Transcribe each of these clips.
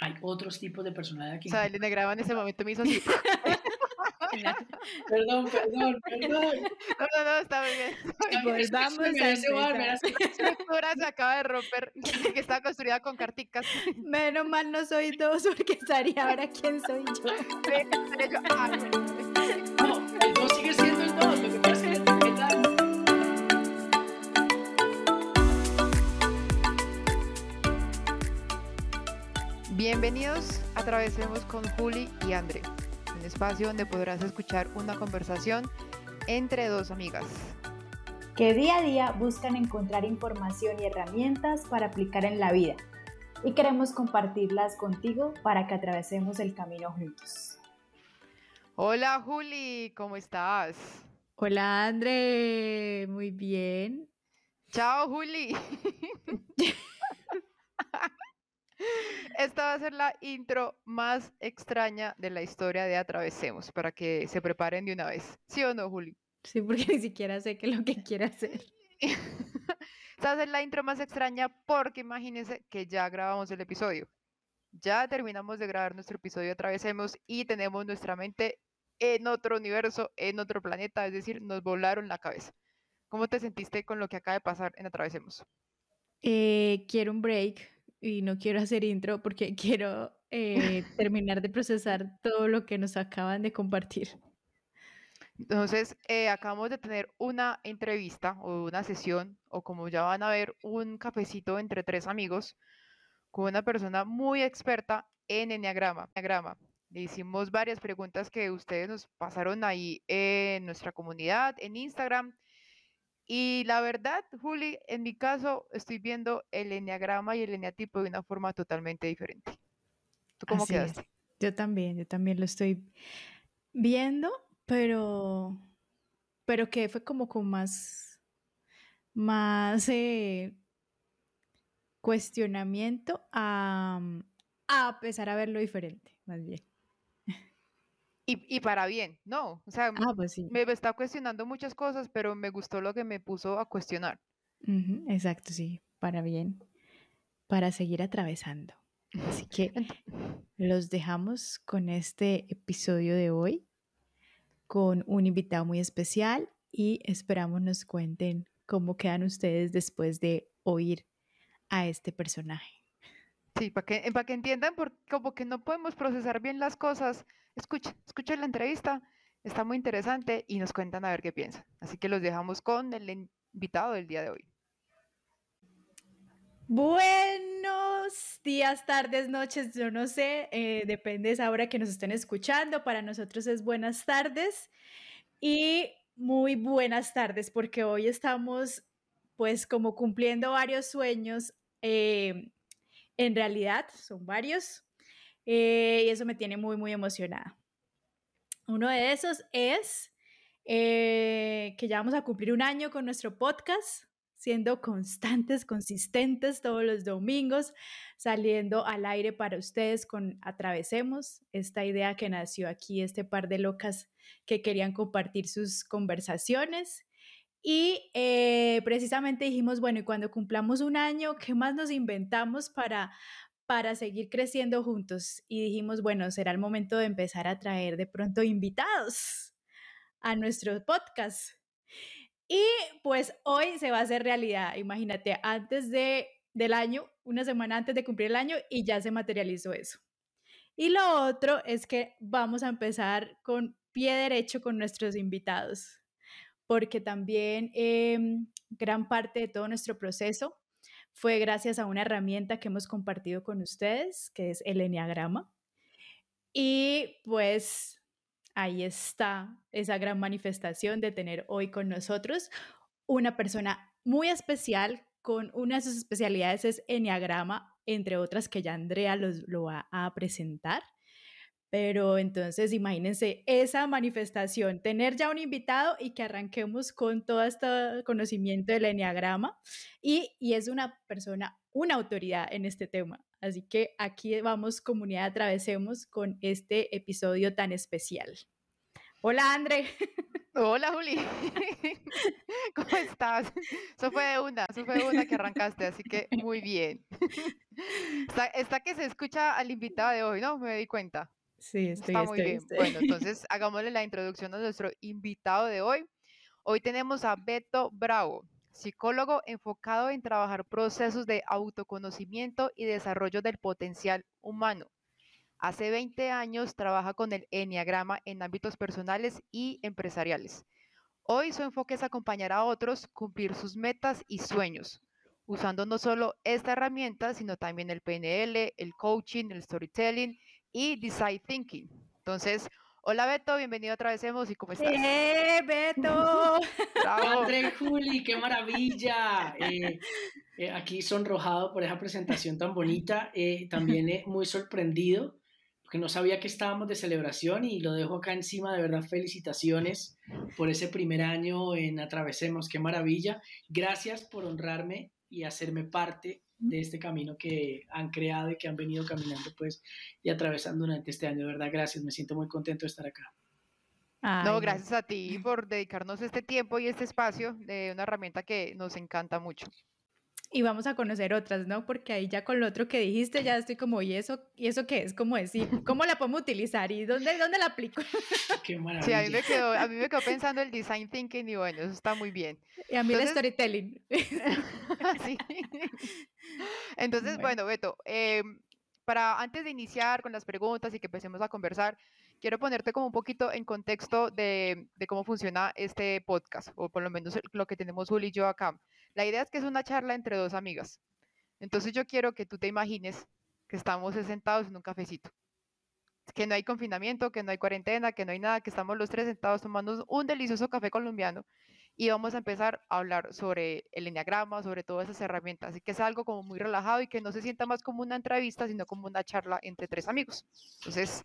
hay otros tipos de personalidad que... O sea, el enneagrama en ese momento me hizo así. perdón, perdón, perdón. No, no, no, está muy bien. Pues vamos a La estructura se acaba de romper, que está construida con carticas. Menos mal no soy dos, porque estaría ahora quién soy yo. No, el dos sigue siendo el dos, lo que pasa Bienvenidos a Atravesemos con Juli y André, un espacio donde podrás escuchar una conversación entre dos amigas. Que día a día buscan encontrar información y herramientas para aplicar en la vida. Y queremos compartirlas contigo para que atravesemos el camino juntos. Hola Juli, ¿cómo estás? Hola André, muy bien. Chao Juli. Esta va a ser la intro más extraña de la historia de Atravesemos, para que se preparen de una vez. ¿Sí o no, Juli? Sí, porque ni siquiera sé qué es lo que quiere hacer. Esta va a ser la intro más extraña porque imagínense que ya grabamos el episodio. Ya terminamos de grabar nuestro episodio de Atravesemos y tenemos nuestra mente en otro universo, en otro planeta, es decir, nos volaron la cabeza. ¿Cómo te sentiste con lo que acaba de pasar en Atravesemos? Eh, quiero un break y no quiero hacer intro porque quiero eh, terminar de procesar todo lo que nos acaban de compartir. Entonces, eh, acabamos de tener una entrevista o una sesión, o como ya van a ver, un cafecito entre tres amigos con una persona muy experta en enneagrama. enneagrama. Le hicimos varias preguntas que ustedes nos pasaron ahí en nuestra comunidad, en Instagram. Y la verdad, Juli, en mi caso, estoy viendo el enneagrama y el eneatipo de una forma totalmente diferente. ¿Tú cómo Así quedaste? es. Yo también, yo también lo estoy viendo, pero, pero que fue como con más, más eh, cuestionamiento a, a empezar a verlo diferente, más bien. Y, y para bien, no. O sea, Ah, pues sí. me está cuestionando muchas cosas, pero me gustó lo que me puso a cuestionar. Exacto, sí, para bien, para seguir atravesando. Así que los dejamos con este episodio de hoy, con un invitado muy especial y esperamos nos cuenten cómo quedan ustedes después de oír a este personaje. Sí, para que, para que entiendan, por, como que no podemos procesar bien las cosas. Escuchen, escuchen la entrevista, está muy interesante y nos cuentan a ver qué piensan. Así que los dejamos con el invitado del día de hoy. Buenos días, tardes, noches, yo no sé, eh, depende de esa que nos estén escuchando. Para nosotros es buenas tardes y muy buenas tardes porque hoy estamos pues como cumpliendo varios sueños. eh, en realidad son varios eh, y eso me tiene muy, muy emocionada. Uno de esos es eh, que ya vamos a cumplir un año con nuestro podcast siendo constantes, consistentes todos los domingos, saliendo al aire para ustedes con Atravesemos, esta idea que nació aquí, este par de locas que querían compartir sus conversaciones. Y eh, precisamente dijimos, bueno, y cuando cumplamos un año, ¿qué más nos inventamos para, para seguir creciendo juntos? Y dijimos, bueno, será el momento de empezar a traer de pronto invitados a nuestro podcast. Y pues hoy se va a hacer realidad. Imagínate, antes de, del año, una semana antes de cumplir el año, y ya se materializó eso. Y lo otro es que vamos a empezar con pie derecho con nuestros invitados, porque también eh, gran parte de todo nuestro proceso fue gracias a una herramienta que hemos compartido con ustedes, que es el Enneagrama. Y pues ahí está esa gran manifestación de tener hoy con nosotros una persona muy especial con una de sus especialidades es Enneagrama, entre otras que ya Andrea los, lo va a presentar. Pero entonces imagínense esa manifestación, tener ya un invitado y que arranquemos con todo este conocimiento del Enneagrama y, es una persona, una autoridad en este tema. Así que aquí vamos, comunidad, atravesemos con este episodio tan especial. Hola, André. Hola Juli, ¿cómo estás? Eso fue de una, eso fue de una que arrancaste, así que muy bien. Está, está que se escucha al invitado de hoy, ¿no? Me di cuenta. Sí, estoy, Está muy estoy, bien. estoy. Bueno, entonces hagámosle la introducción a nuestro invitado de hoy. Hoy tenemos a Beto Bravo, psicólogo enfocado en trabajar procesos de autoconocimiento y desarrollo del potencial humano. Hace 20 años trabaja con el Enneagrama en ámbitos personales y empresariales. Hoy su enfoque es acompañar a otros cumplir sus metas y sueños, usando no solo esta herramienta, sino también el PNL, el coaching, el storytelling y design thinking. Entonces, hola Beto, bienvenido otra vez Hemos y cómo estás. ¡Eh, Beto! André Juli, qué maravilla. Eh, eh, aquí sonrojado por esa presentación tan bonita, eh, también eh, muy sorprendido porque no sabía que estábamos de celebración y lo dejo acá encima, de verdad felicitaciones por ese primer año en Atravesemos, qué maravilla. Gracias por honrarme y hacerme parte de este camino que han creado y que han venido caminando pues y atravesando durante este año, de verdad, gracias, me siento muy contento de estar acá. Ay, No, gracias a ti por dedicarnos este tiempo y este espacio de una herramienta que nos encanta mucho. Y vamos a conocer otras, ¿no? Porque ahí ya con lo otro que dijiste ya estoy como, ¿y eso, ¿y eso qué es? ¿Cómo decir? ¿Cómo la podemos utilizar? ¿Y dónde, dónde la aplico? Qué Sí, a mí maravilla. me quedó, a mí me quedó pensando el design thinking y bueno, eso está muy bien. Y a mí el Entonces- storytelling. Sí. Entonces, Bueno. bueno, Beto, em, para antes de iniciar con las preguntas y que empecemos a conversar, quiero ponerte como un poquito en contexto de, de cómo funciona este podcast, o por lo menos el- lo que tenemos Juli y yo acá. La idea es que es una charla entre dos amigas. Entonces yo quiero que tú te imagines que estamos sentados en un cafecito. Que no hay confinamiento, que no hay cuarentena, que no hay nada, que estamos los tres sentados tomando un delicioso café colombiano y vamos a empezar a hablar sobre el enneagrama, sobre todas esas herramientas. Así que es algo como muy relajado y que no se sienta más como una entrevista, sino como una charla entre tres amigos. Entonces,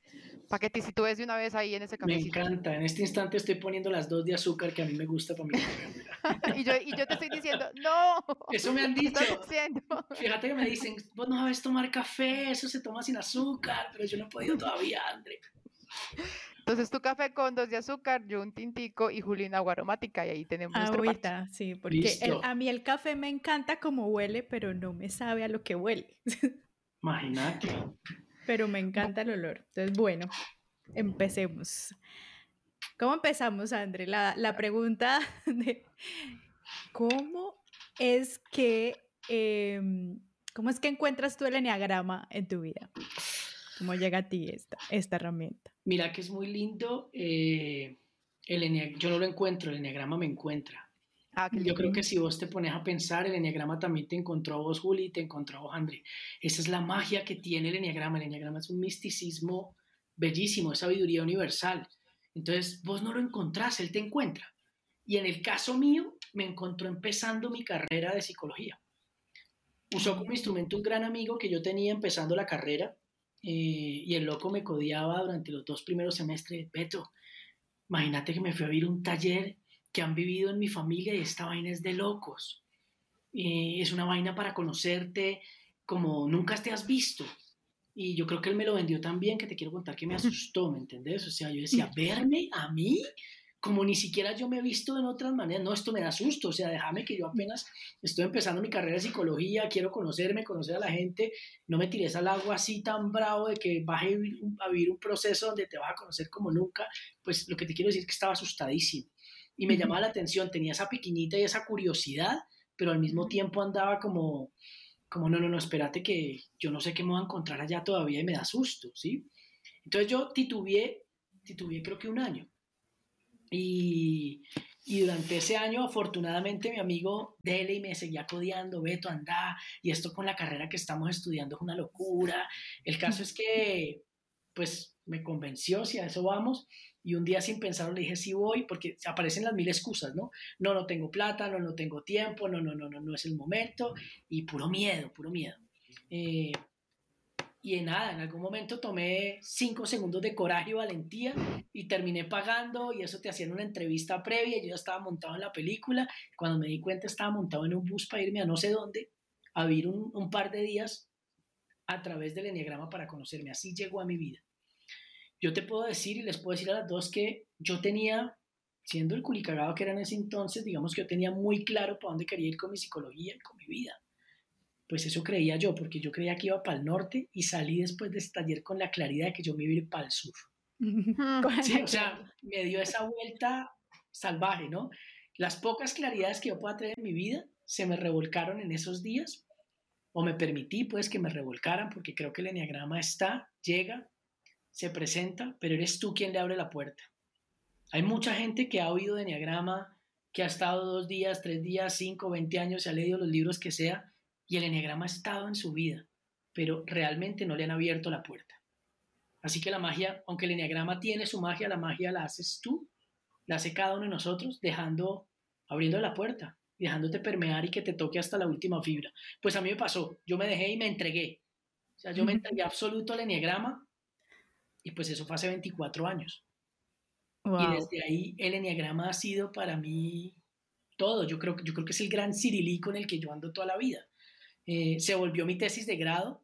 para que te sitúes de una vez ahí en ese Me cafecito. encanta. En este instante estoy poniendo las dos de azúcar que a mí me gusta para mi y, yo, y yo te estoy diciendo, no, Eso me han ¿qué dicho. Fíjate que me dicen, vos no sabes tomar café, eso se toma sin azúcar, pero yo no he podido todavía, André. Entonces, tu café con dos de azúcar, yo un tintico y Julina agua aromática y ahí tenemos nuestro parche. Agüita, sí, porque el- a mí el café me encanta como huele, pero no me sabe a lo que huele. Imagínate. pero me encanta el olor. Entonces, bueno, empecemos. ¿Cómo empezamos, André? La, la pregunta de cómo es que em, cómo es que encuentras tú el enneagrama en tu vida? ¿Cómo llega a ti esta, esta herramienta? Mira que es muy lindo. eh, el yo no lo encuentro, el enneagrama me encuentra. Ah, Yo lindo. creo que si vos te pones a pensar, el enneagrama también te encontró a vos, Juli, te encontró a vos, André. Esa es la magia que tiene el enneagrama. El enneagrama es un misticismo bellísimo, es sabiduría universal. Entonces, vos no lo encontrás, él te encuentra. Y en el caso mío, me encontró empezando mi carrera de psicología. Usó como instrumento un gran amigo que yo tenía empezando la carrera eh, y el loco me codiaba durante los dos primeros semestres. Beto, imagínate que me fui a vivir un taller que han vivido en mi familia y esta vaina es de locos. Eh, es una vaina para conocerte como nunca te has visto. Y yo creo que él me lo vendió tan bien que te quiero contar que me asustó, ¿me entendés? O sea, yo decía, verme a mí, como ni siquiera yo me he visto en otras maneras. No, esto me da susto. O sea, déjame que yo apenas estoy empezando mi carrera de psicología, quiero conocerme, conocer a la gente. No me tires al agua así tan bravo de que vas a vivir, un- a vivir un proceso donde te vas a conocer como nunca. Pues lo que te quiero decir es que estaba asustadísimo. Y me llamaba la atención, tenía esa piquiñita y esa curiosidad, pero al mismo tiempo andaba como, como no, no, no, espérate que yo no sé qué me voy a encontrar allá todavía y me da susto, ¿sí? Entonces yo titubeé, titubeé creo que un año. Y, y durante ese año, afortunadamente, mi amigo Dele me seguía codeando, Beto, anda, y esto con la carrera que estamos estudiando es una locura. El caso es que, pues, me convenció, si a eso vamos, y un día sin pensarlo le dije, sí voy, porque aparecen las mil excusas, ¿no? No, no tengo plata, no, no tengo tiempo, no, no, no, no, no es el momento, y puro miedo, puro miedo. Eh, y en nada, en algún momento tomé cinco segundos de coraje y valentía y terminé pagando y eso te hacían una entrevista previa, yo ya estaba montado en la película, cuando me di cuenta estaba montado en un bus para irme a no sé dónde, a vivir un, un par de días a través del enneagrama para conocerme, así llegó a mi vida. Yo te puedo decir y les puedo decir a las dos que yo tenía siendo el culicagado que era en ese entonces, digamos que yo tenía muy claro para dónde quería ir con mi psicología y con mi vida. Pues eso creía yo, porque yo creía que iba para el norte y salí después de este taller con la claridad de que yo me iba a ir para el sur. Sí, o sea, me dio esa vuelta salvaje, ¿no? Las pocas claridades que yo pueda tener en mi vida se me revolcaron en esos días o me permití pues que me revolcaran porque creo que el enneagrama está, llega, se presenta, pero eres tú quien le abre la puerta. Hay mucha gente que ha oído de enneagrama, que ha estado dos días, tres días, cinco, veinte años, se ha leído los libros que sea y el enneagrama ha estado en su vida, pero realmente no le han abierto la puerta. Así que la magia, aunque el enneagrama tiene su magia, la magia la haces tú, la hace cada uno de nosotros, dejando, abriendo la puerta, dejándote permear y que te toque hasta la última fibra. Pues a mí me pasó, yo me dejé y me entregué. O sea, yo me entregué absoluto al enneagrama y pues eso fue hace 24 años. Y desde ahí el enneagrama ha sido para mí todo. Yo creo, yo creo que es el gran cirilí con el que yo ando toda la vida. Eh, se volvió mi tesis de grado,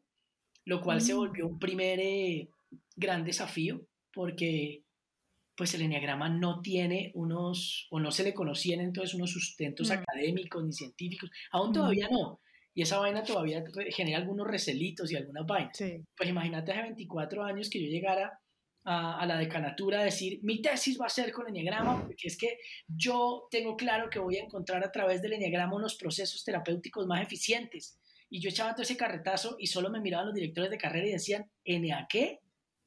lo cual se mm. volvió un primer eh, gran desafío porque pues el enneagrama no tiene unos, o no se le conocían entonces unos sustentos mm. académicos ni científicos, aún mm. todavía no. Y esa vaina todavía genera algunos recelitos y algunas vainas. Pues imagínate hace 24 años que yo llegara a, la decanatura a decir, mi tesis va a ser con enneagrama, porque es que yo tengo claro que voy a encontrar a través del enneagrama unos procesos terapéuticos más eficientes. Y yo echaba todo ese carretazo y solo me miraban los directores de carrera y decían, ¿Ena qué?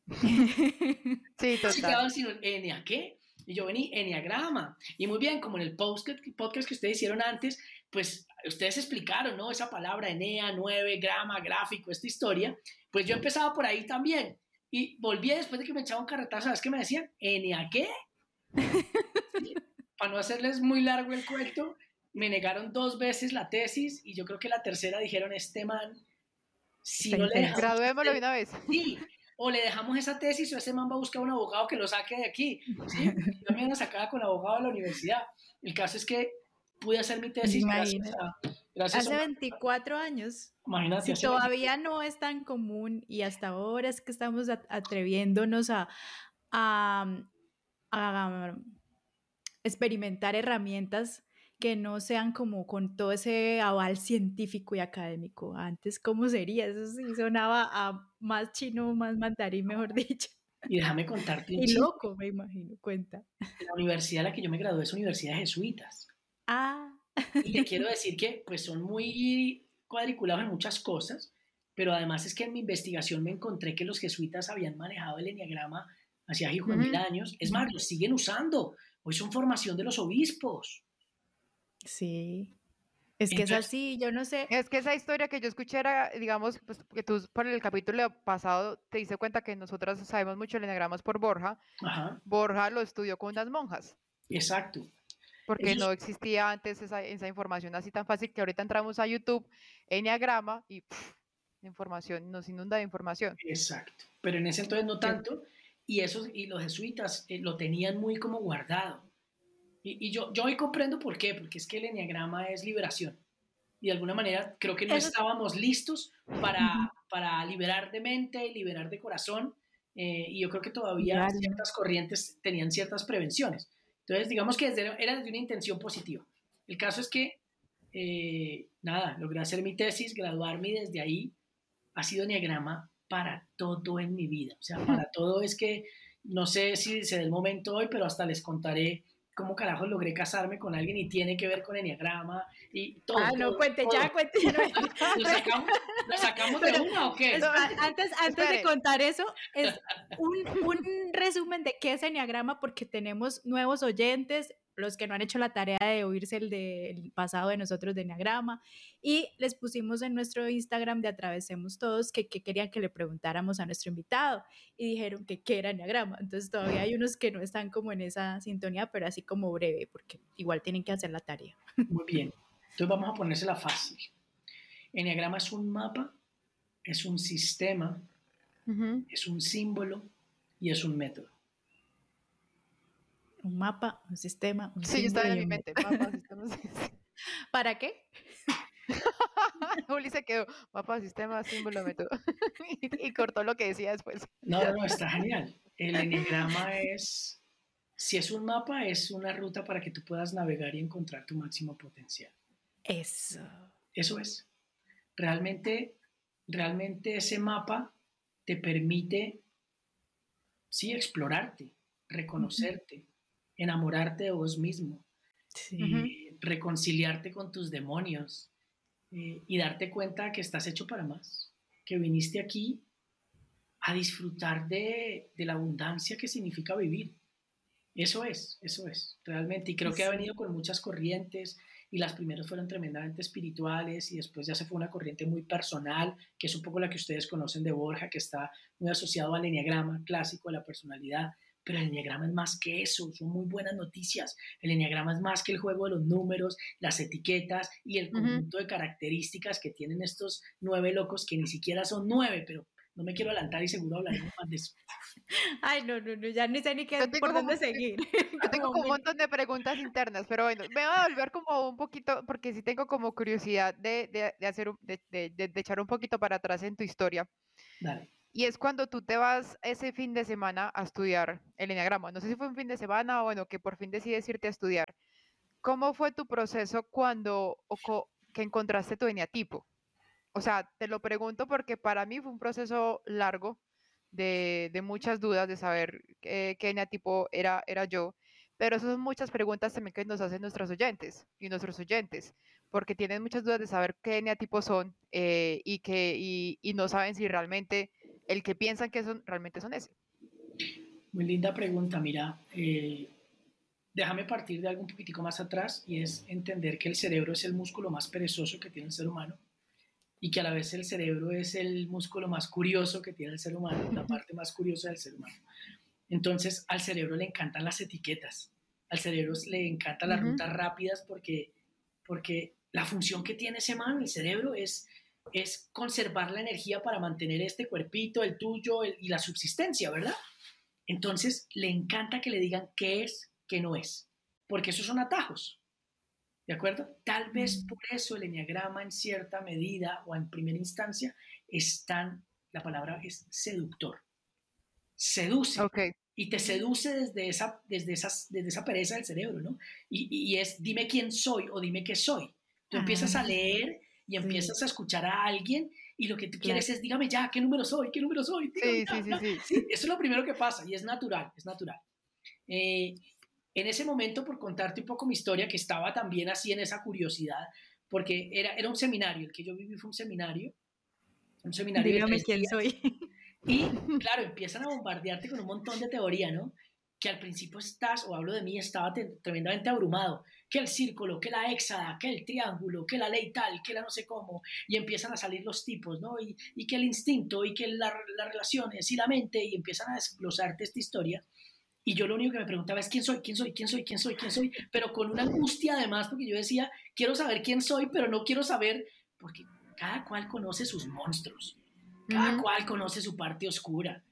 sí, total. ¿Enia qué? Y yo vení, Enneagrama. Y muy bien, como en el podcast, podcast que ustedes hicieron antes, pues ustedes explicaron, ¿no? Esa palabra Enea, 9, grama, gráfico, esta historia. Pues yo empezaba por ahí también. Y volví después de que me echaba un carretazo, ¿sabes qué me decían? ¿Enia qué? Para no hacerles muy largo el cuento, me negaron dos veces la tesis y yo creo que la tercera dijeron, este man, si no le Graduémoslo de una vez. Sí, o le dejamos esa tesis o ese man va a buscar un abogado que lo saque de aquí. ¿sí? Yo me sacaba con el abogado de la universidad. El caso es que pude hacer mi tesis gracias a, gracias Hace 24 años. Imagínate. Si todavía no es tan común y hasta ahora es que estamos atreviéndonos a, a, a experimentar herramientas que no sean como con todo ese aval científico y académico. Antes, ¿cómo sería? Eso sí sonaba a más chino, más mandarín, mejor dicho. Y déjame contarte. y loco, me imagino, cuenta. La universidad a la que yo me gradué es Universidad de Jesuitas. Ah. Y te quiero decir que pues son muy cuadriculados en muchas cosas, pero además es que en mi investigación me encontré que los jesuitas habían manejado el enneagrama hacia hace mil años. Es más, lo siguen usando. Hoy son formación de los obispos. Sí. Es que es así, yo no sé. Es que esa historia que yo escuché era, digamos, pues, que tú por el capítulo pasado te diste cuenta que nosotras sabemos mucho de enagramas por Borja. Borja lo estudió con unas monjas. Exacto. Porque no existía antes esa, información así tan fácil que ahorita entramos a YouTube, enneagrama y información, nos inunda de información. Exacto. Pero en ese entonces no tanto. Y, esos, y los jesuitas eh, lo tenían muy como guardado. Y, yo, yo hoy comprendo por qué, porque es que el enneagrama es liberación. Y de alguna manera creo que no estábamos listos para, para liberar de mente, liberar de corazón. Eh, y yo creo que todavía ciertas corrientes tenían ciertas prevenciones. Entonces, digamos que desde, era desde una intención positiva. El caso es que, eh, nada, logré hacer mi tesis, graduarme y desde ahí ha sido enneagrama para todo en mi vida. O sea, para todo es que no sé si se da el momento hoy, pero hasta les contaré cómo carajo logré casarme con alguien y tiene que ver con enneagrama y todo. Ah, no, cuente ya, cuente ya. ¿Lo sacamos, ¿Lo sacamos de una o qué? antes antes de contar eso, es un, un resumen de qué es enneagrama porque tenemos nuevos oyentes los que no han hecho la tarea de oírse el del pasado de nosotros de Enneagrama. Y les pusimos en nuestro Instagram de Atravesemos Todos que, querían que le preguntáramos a nuestro invitado y dijeron que qué era Enneagrama. Entonces todavía hay unos que no están como en esa sintonía, pero así como breve, porque igual tienen que hacer la tarea. Muy bien. Entonces vamos a ponérsela fácil. Enneagrama es un mapa, es un sistema, es un símbolo y es un método un mapa, un sistema, un Sí, está en mi mente. Mapa, sistema, ¿Para qué? Juli se quedó, mapa, sistema, símbolo, método. y, cortó lo que decía después. No, no, está genial. El enigrama es Si es un mapa, es una ruta para que tú puedas navegar y encontrar tu máximo potencial. Eso. Eso es. Realmente, realmente ese mapa te permite, sí, explorarte, reconocerte, enamorarte de vos mismo, eh, reconciliarte con tus demonios eh, y darte cuenta que estás hecho para más, que viniste aquí a disfrutar de, de la abundancia que significa vivir. Eso es, eso es, realmente. Y creo que ha venido con muchas corrientes y las primeras fueron tremendamente espirituales y después ya se fue una corriente muy personal, que es un poco la que ustedes conocen de Borja, que está muy asociado al enneagrama clásico de la personalidad. Pero el enneagrama es más que eso, son muy buenas noticias. El enneagrama es más que el juego de los números, las etiquetas y el conjunto de características que tienen estos nueve locos que ni siquiera son nueve, pero no me quiero adelantar y seguro hablaremos más de eso. Ay, no, no, no, ya ni sé ni qué, por dónde seguir. Yo tengo un montón de preguntas internas, pero bueno, me voy a volver como un poquito, porque sí tengo como curiosidad de, de, de hacer, de, de, echar un poquito para atrás en tu historia. Dale. Y es cuando tú te vas ese fin de semana a estudiar el enneagrama. No sé si fue un fin de semana o bueno, que por fin decides irte a estudiar. ¿Cómo fue tu proceso cuando que encontraste tu eneatipo? o sea, te lo pregunto porque para mí fue un proceso largo de, muchas dudas, de saber qué, qué tipo era, era yo, pero esas son muchas preguntas también que nos hacen nuestros oyentes y nuestros oyentes, porque tienen muchas dudas de saber qué eneatipos son eh, y, que, y, no saben si realmente el que piensan que son, realmente son ese. Muy linda pregunta, mira. Eh, déjame partir de algo un poquitico más atrás y es entender que el cerebro es el músculo más perezoso que tiene el ser humano y que a la vez el cerebro es el músculo más curioso que tiene el ser humano, la parte más curiosa del ser humano. Entonces, al cerebro le encantan las etiquetas, al cerebro le encantan las rutas rápidas porque, porque la función que tiene ese man, el cerebro, es, es conservar la energía para mantener este cuerpito, el tuyo y la subsistencia, ¿verdad? Entonces, le encanta que le digan qué es, qué no es, porque esos son atajos. ¿De acuerdo? Tal vez por eso el enneagrama en cierta medida o en primera instancia es tan, la palabra es seductor. Seduce. Y te seduce desde esa, desde, esas, desde esa pereza del cerebro, ¿no? Y, y es dime quién soy o dime qué soy. Tú empiezas a ah, leer y empiezas a escuchar a alguien y lo que tú quieres es dígame ya, ¿qué número soy? ¿Qué número soy? sí, sí, sí, sí, Eso es lo primero que pasa y es natural, es natural. Eh, en ese momento, por contarte un poco mi historia, que estaba también así en esa curiosidad, porque era, era un seminario, el que yo viví fue un seminario. Un seminario. Dígame quién soy. Y claro, empiezan a bombardearte con un montón de teoría, ¿no? Que al principio estás, o hablo de mí, estaba tremendamente abrumado. Que el círculo, que la hexada, que el triángulo, que la ley tal, que la no sé cómo. Y empiezan a salir los tipos, ¿no? Y, y que el instinto, y que las relaciones, y la mente, y empiezan a desglosarte esta historia. Y yo lo único que me preguntaba es quién soy, quién soy, quién soy, quién soy, quién soy, pero con una angustia además, porque yo decía, quiero saber quién soy, pero no quiero saber, porque cada cual conoce sus monstruos, cada cual conoce su parte oscura,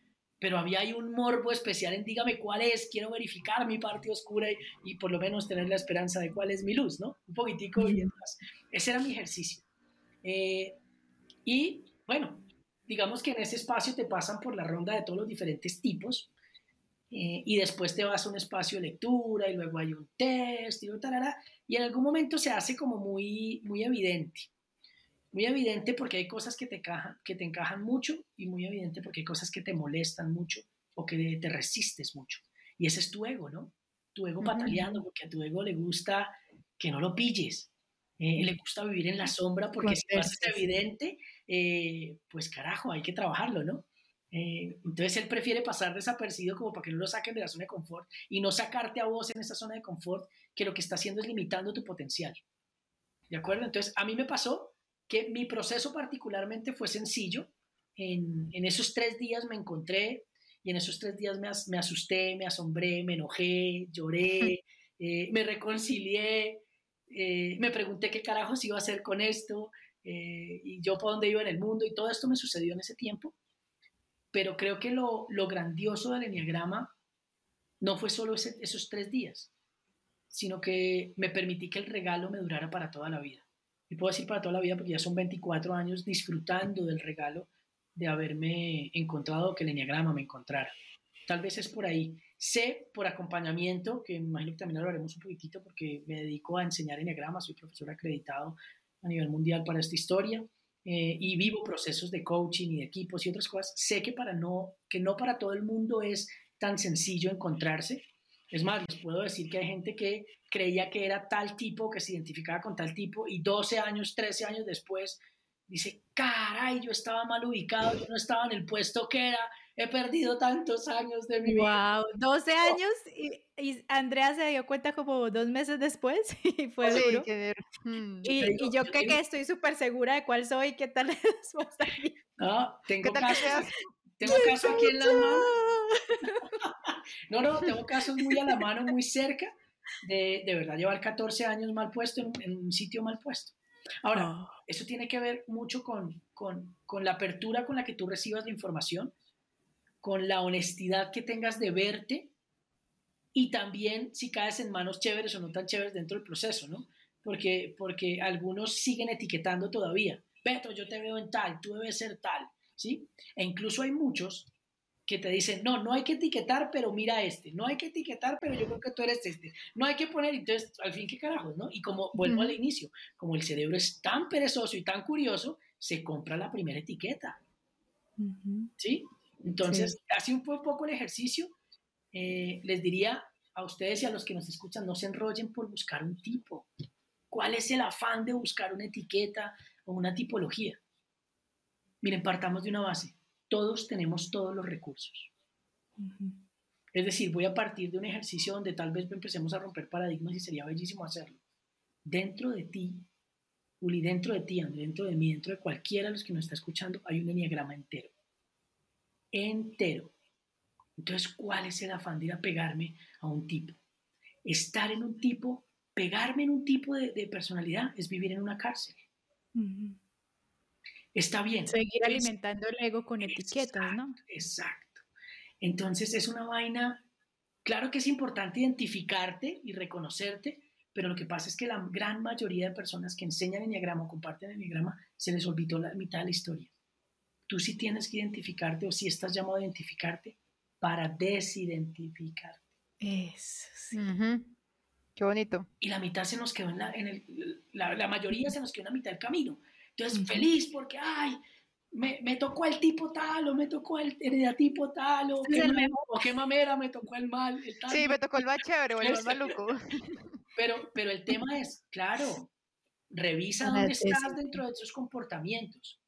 pero había ahí un morbo especial en dígame cuál es, quiero verificar mi parte oscura y, por lo menos tener la esperanza de cuál es mi luz, ¿no? Un poquitico y demás. Ese era mi ejercicio. Eh, y bueno, digamos que en ese espacio te pasan por la ronda de todos los diferentes tipos eh, y después te vas a un espacio de lectura y luego hay un test y, y en algún momento se hace como muy, muy evidente. Muy evidente porque hay cosas que te, encajan, que te encajan mucho y muy evidente porque hay cosas que te molestan mucho o que te resistes mucho. Y ese es tu ego, ¿no? Tu ego bataleando porque a tu ego le gusta que no lo pilles. Eh, le gusta vivir en la sombra porque si no es evidente, eh, pues carajo, hay que trabajarlo, ¿no? Eh, entonces él prefiere pasar desapercibido como para que no lo saquen de la zona de confort y no sacarte a vos en esa zona de confort que lo que está haciendo es limitando tu potencial. ¿De acuerdo? Entonces a mí me pasó que mi proceso particularmente fue sencillo. En, en esos tres días me encontré y en esos tres días me, me asusté, me asombré, me enojé, lloré, eh, me reconcilié, eh, me pregunté qué carajos iba a hacer con esto y yo por dónde iba en el mundo y todo esto me sucedió en ese tiempo pero creo que lo, lo grandioso del Enneagrama no fue solo esos tres días, sino que me permití que el regalo me durara para toda la vida. Y puedo decir para toda la vida porque ya son 24 años disfrutando del regalo de haberme encontrado, que el Enneagrama me encontrara. Tal vez es por ahí. Sé por acompañamiento, que imagino que también hablaremos un poquitito porque me dedico a enseñar enneagrama, soy profesor acreditado a nivel mundial para esta historia eh, y vivo procesos de coaching y de equipos y otras cosas. Sé que, para no, que no para todo el mundo es tan sencillo encontrarse. Es más, les puedo decir que hay gente que creía que era tal tipo, que se identificaba con tal tipo y 12 años, 13 años después dice, caray, yo estaba mal ubicado, yo no estaba en el puesto que era, he perdido tantos años de mi vida. Wow, 12 años y, Andrea se dio cuenta como dos meses después y fue duro. Mm, y, yo que, que estoy súper segura de cuál soy, qué tal es No, tengo casos, tengo casos aquí en la mano. no, no, tengo casos muy a la mano, muy cerca de, de verdad llevar 14 años mal puesto en, en un sitio mal puesto. Ahora, ah. eso tiene que ver mucho con, con, con, la apertura con la que tú recibas la información, con la honestidad que tengas de verte y también si caes en manos chéveres o no tan chéveres dentro del proceso, ¿no? Porque, porque algunos siguen etiquetando todavía. Beto, yo te veo en tal, tú debes ser tal, ¿sí? E incluso hay muchos que te dicen, no, no hay que etiquetar, pero mira este, no hay que etiquetar, pero yo creo que tú eres este, no hay que poner, entonces, al fin, ¿qué carajos, no? Y como vuelvo al inicio, como el cerebro es tan perezoso y tan curioso, se compra la primera etiqueta, ¿sí? Entonces, así un poco el ejercicio, eh, les diría a ustedes y a los que nos escuchan, no se enrollen por buscar un tipo. ¿Cuál es el afán de buscar una etiqueta o una tipología? Miren, partamos de una base todos tenemos todos los recursos. Es decir, voy a partir de un ejercicio donde tal vez empecemos a romper paradigmas y sería bellísimo hacerlo. Dentro de ti, Uli, dentro de ti, dentro de mí, dentro de cualquiera de los que nos está escuchando, hay un enneagrama entero. Entero. Entonces, ¿cuál es el afán de ir a pegarme a un tipo? Estar en un tipo, pegarme en un tipo de, personalidad es vivir en una cárcel. Está bien. Seguir alimentando el ego con etiquetas, ¿no? Exacto. Entonces es una vaina, claro que es importante identificarte y reconocerte, pero lo que pasa es que la gran mayoría de personas que enseñan enneagrama o comparten enneagrama se les olvidó la mitad de la historia. Tú sí tienes que identificarte o sí estás llamado a identificarte para desidentificarte. Eso sí. Qué bonito. Y la mitad se nos quedó en la, en el, la, la mayoría se nos quedó en la mitad del camino. Entonces, feliz porque, ay, me, me, tocó el tipo tal, o me tocó el heredatipo tal, o, qué, o qué, mamera me tocó el mal. El tal. Sí, me tocó el más chévere o el más maluco. Pero, pero el tema es, claro, revisa dónde estás dentro de esos comportamientos.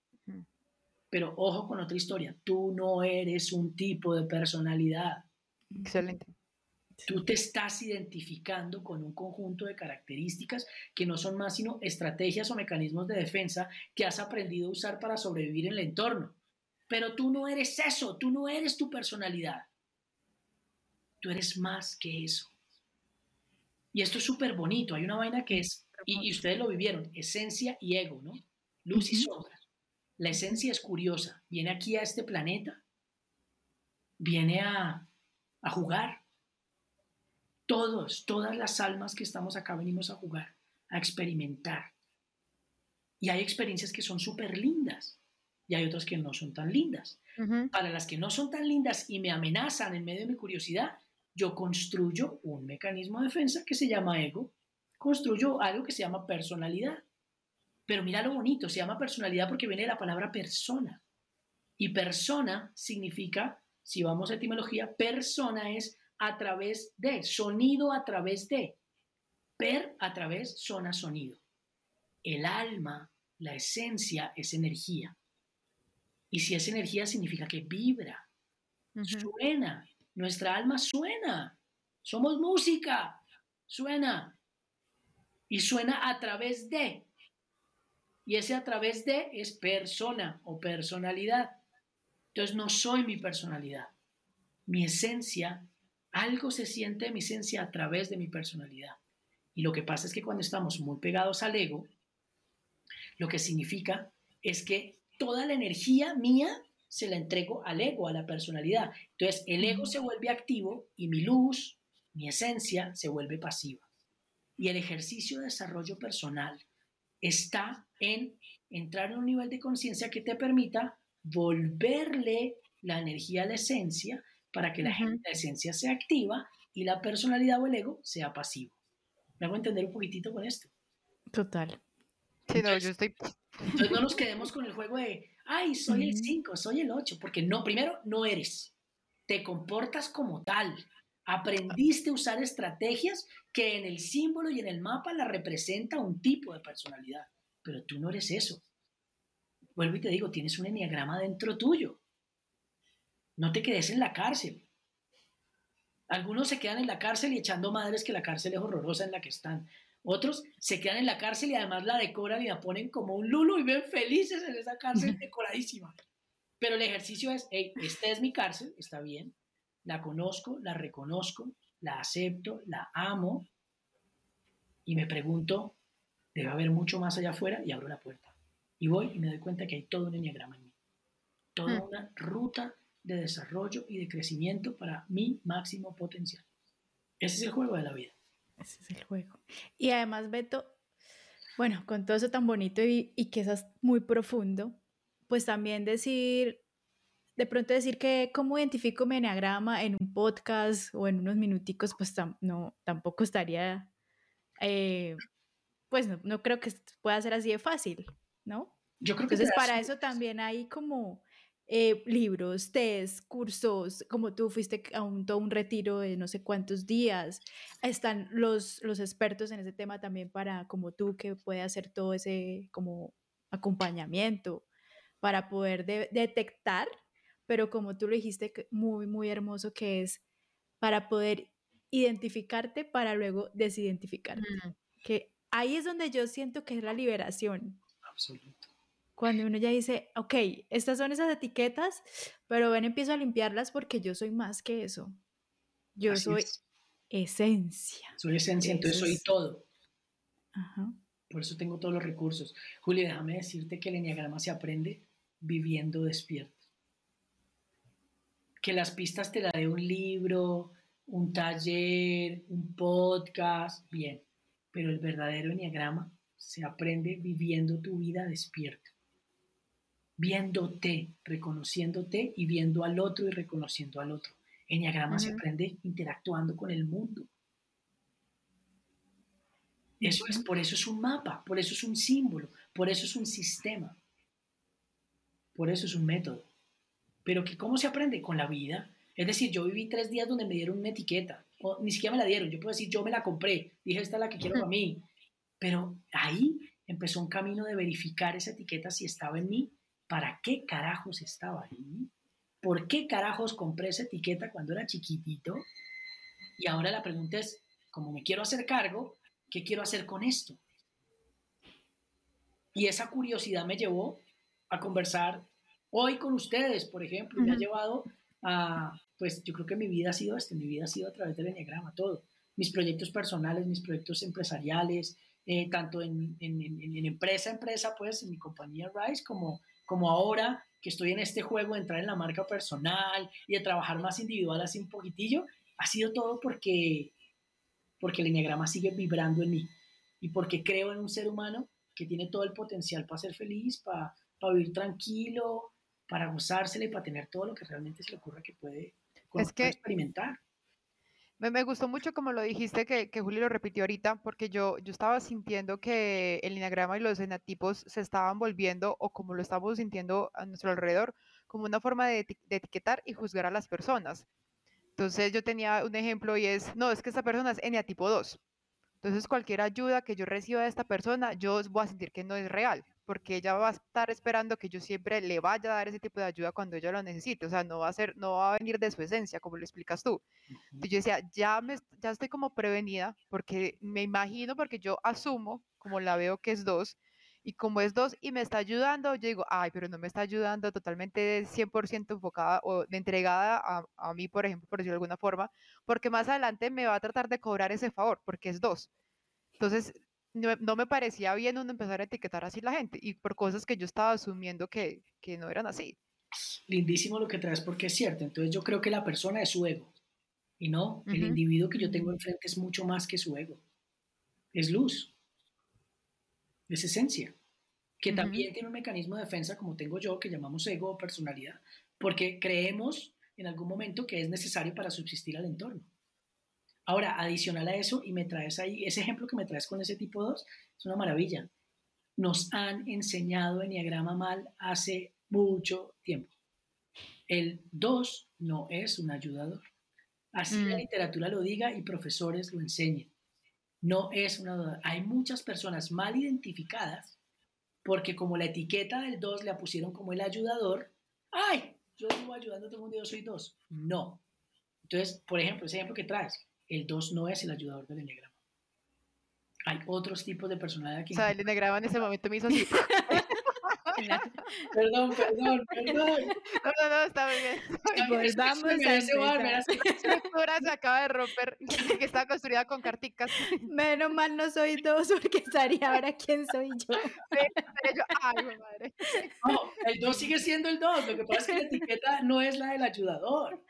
Pero ojo con otra historia, tú no eres un tipo de personalidad. Excelente. Tú te estás identificando con un conjunto de características que no son más sino estrategias o mecanismos de defensa que has aprendido a usar para sobrevivir en el entorno. Pero tú no eres eso, tú no eres tu personalidad. Tú eres más que eso. Y esto es súper bonito. Hay una vaina que es, y, ustedes lo vivieron, esencia y ego, ¿no? Luz y sombra. La esencia es curiosa. Viene aquí a este planeta, viene a, a jugar, todos, todas las almas que estamos acá venimos a jugar, a experimentar. Y hay experiencias que son súper lindas y hay otras que no son tan lindas. Para las que no son tan lindas y me amenazan en medio de mi curiosidad, yo construyo un mecanismo de defensa que se llama ego, construyo algo que se llama personalidad. Pero mira lo bonito, se llama personalidad porque viene de la palabra persona. Y persona significa, si vamos a etimología, persona es a través de, sonido a través de, per a través, zona, sonido. El alma, la esencia es energía. Y si es energía significa que vibra, suena, nuestra alma suena, somos música, suena. Y suena a través de. Y ese a través de es persona o personalidad. Entonces no soy mi personalidad. Mi esencia algo se siente de mi esencia a través de mi personalidad. Y lo que pasa es que cuando estamos muy pegados al ego, lo que significa es que toda la energía mía se la entrego al ego, a la personalidad. Entonces el ego se vuelve activo y mi luz, mi esencia, se vuelve pasiva. Y el ejercicio de desarrollo personal está en entrar en un nivel de conciencia que te permita volverle la energía a la esencia para que la, esencia sea activa y la personalidad o el ego sea pasivo. ¿Me hago entender un poquitito con esto? Total. Sí, no, yo estoy... Entonces no nos quedemos con el juego de, ay, soy el 5, soy el 8, porque no, primero, no eres. Te comportas como tal. Aprendiste a usar estrategias que en el símbolo y en el mapa la representa un tipo de personalidad, pero tú no eres eso. Vuelvo y te digo, tienes un enneagrama dentro tuyo. No te quedes en la cárcel. Algunos se quedan en la cárcel y echando madres que la cárcel es horrorosa en la que están. Otros se quedan en la cárcel y además la decoran y la ponen como un lulo y ven felices en esa cárcel decoradísima. Pero el ejercicio es, hey, esta es mi cárcel, está bien, la conozco, la reconozco, la acepto, la amo y me pregunto, debe haber mucho más allá afuera y abro la puerta. Y voy y me doy cuenta que hay todo un enneagrama en mí, toda una ruta de desarrollo y de crecimiento para mi máximo potencial. Ese es el juego de la vida. Ese es el juego. Y además, Beto, bueno, con todo eso tan bonito y, y que es muy profundo, pues también decir, de pronto decir que cómo identifico mi enneagrama en un podcast o en unos minuticos, pues no, tampoco estaría, eh, pues no, no, creo que pueda ser así de fácil, ¿no? Yo creo que Entonces, para eso también hay como eh, libros, test, cursos, como tú fuiste a un, todo un retiro de no sé cuántos días. Están los, los expertos en ese tema también para, como tú, que puede hacer todo ese como acompañamiento para poder detectar, pero como tú lo dijiste, muy, muy hermoso que es para poder identificarte para luego desidentificarte. Que ahí es donde yo siento que es la liberación. Absoluto cuando uno ya dice, ok, estas son esas etiquetas, pero ven, empiezo a limpiarlas porque yo soy más que eso. Yo soy esencia. Soy esencia, entonces soy todo. Por eso tengo todos los recursos. Julia, déjame decirte que el enneagrama se aprende viviendo despierto. Que las pistas te la dé un libro, un taller, un podcast, bien. Pero el verdadero enneagrama se aprende viviendo tu vida despierto viéndote, reconociéndote y viendo al otro y reconociendo al otro. Enneagrama se aprende interactuando con el mundo. Eso es, por eso es un mapa, por eso es un símbolo, por eso es un sistema, por eso es un método. Pero que cómo se aprende con la vida. Es decir, yo viví tres días donde me dieron una etiqueta, o ni siquiera me la dieron. Yo puedo decir, yo me la compré, dije, esta es la que quiero para mí. Pero ahí empezó un camino de verificar esa etiqueta si estaba en mí ¿para qué carajos estaba ahí? ¿Por qué carajos compré esa etiqueta cuando era chiquitito? Y ahora la pregunta es, como me quiero hacer cargo, ¿qué quiero hacer con esto? Y esa curiosidad me llevó a conversar hoy con ustedes, por ejemplo, me ha llevado a, pues yo creo que mi vida ha sido esto, mi vida ha sido a través del enneagrama, todo. Mis proyectos personales, mis proyectos empresariales, eh, tanto en, en, en, empresa, empresa, pues en mi compañía Rise, como como ahora que estoy en este juego de entrar en la marca personal y de trabajar más individual así un poquitillo, ha sido todo porque, porque el enneagrama sigue vibrando en mí y porque creo en un ser humano que tiene todo el potencial para ser feliz, para, para vivir tranquilo, para gozársele, para tener todo lo que realmente se le ocurra que puede, es que, experimentar. Me, gustó mucho como lo dijiste, que, que Juli lo repitió ahorita, porque yo, yo estaba sintiendo que el lineagrama y los enatipos se estaban volviendo, o como lo estamos sintiendo a nuestro alrededor, como una forma de, etiquetar y juzgar a las personas. Entonces yo tenía un ejemplo y es, no, es que esta persona es eneatipo 2. Entonces cualquier ayuda que yo reciba de esta persona, yo voy a sentir que no es real porque ella va a estar esperando que yo siempre le vaya a dar ese tipo de ayuda cuando ella lo necesite, o sea, no va a ser, no va a venir de su esencia, como lo explicas tú. Entonces yo decía, ya, me, ya estoy como prevenida, porque me imagino, porque yo asumo, como la veo que es dos, y como es dos y me está ayudando, yo digo, ay, pero no me está ayudando totalmente 100% enfocada o entregada a, a mí, por ejemplo, por decirlo de alguna forma, porque más adelante me va a tratar de cobrar ese favor, porque es dos. Entonces, no, me parecía bien uno empezar a etiquetar así la gente y por cosas que yo estaba asumiendo que, que no eran así. Lindísimo lo que traes porque es cierto. Entonces yo creo que la persona es su ego y no, el individuo que yo tengo enfrente es mucho más que su ego. Es luz, es esencia, que también tiene un mecanismo de defensa como tengo yo que llamamos ego o personalidad, porque creemos en algún momento que es necesario para subsistir al entorno. Ahora, adicional a eso, y me traes ahí, ese ejemplo que me traes con ese tipo 2, es una maravilla. Nos han enseñado Enneagrama mal hace mucho tiempo. El 2 no es un ayudador. Así la mm. literatura lo diga y profesores lo enseñen. No es una ayudador. Hay muchas personas mal identificadas porque como la etiqueta del 2 la pusieron como el ayudador, ¡ay! Yo vivo ayudando a todo el mundo, yo soy 2. No. Entonces, por ejemplo, ese ejemplo que traes, el 2 no es el ayudador del enneagrama. Hay otros tipos de personalidad que... O sea, el enneagrama en ese momento me hizo así. perdón, perdón, perdón. No, no, no, está muy bien. Volvamos a La estructura se acaba de romper, que está construida con carticas. Menos mal no soy dos, porque estaría ahora quién soy yo. Ay, madre. No, el dos sigue siendo el dos, lo que pasa es que la etiqueta no es la del ayudador.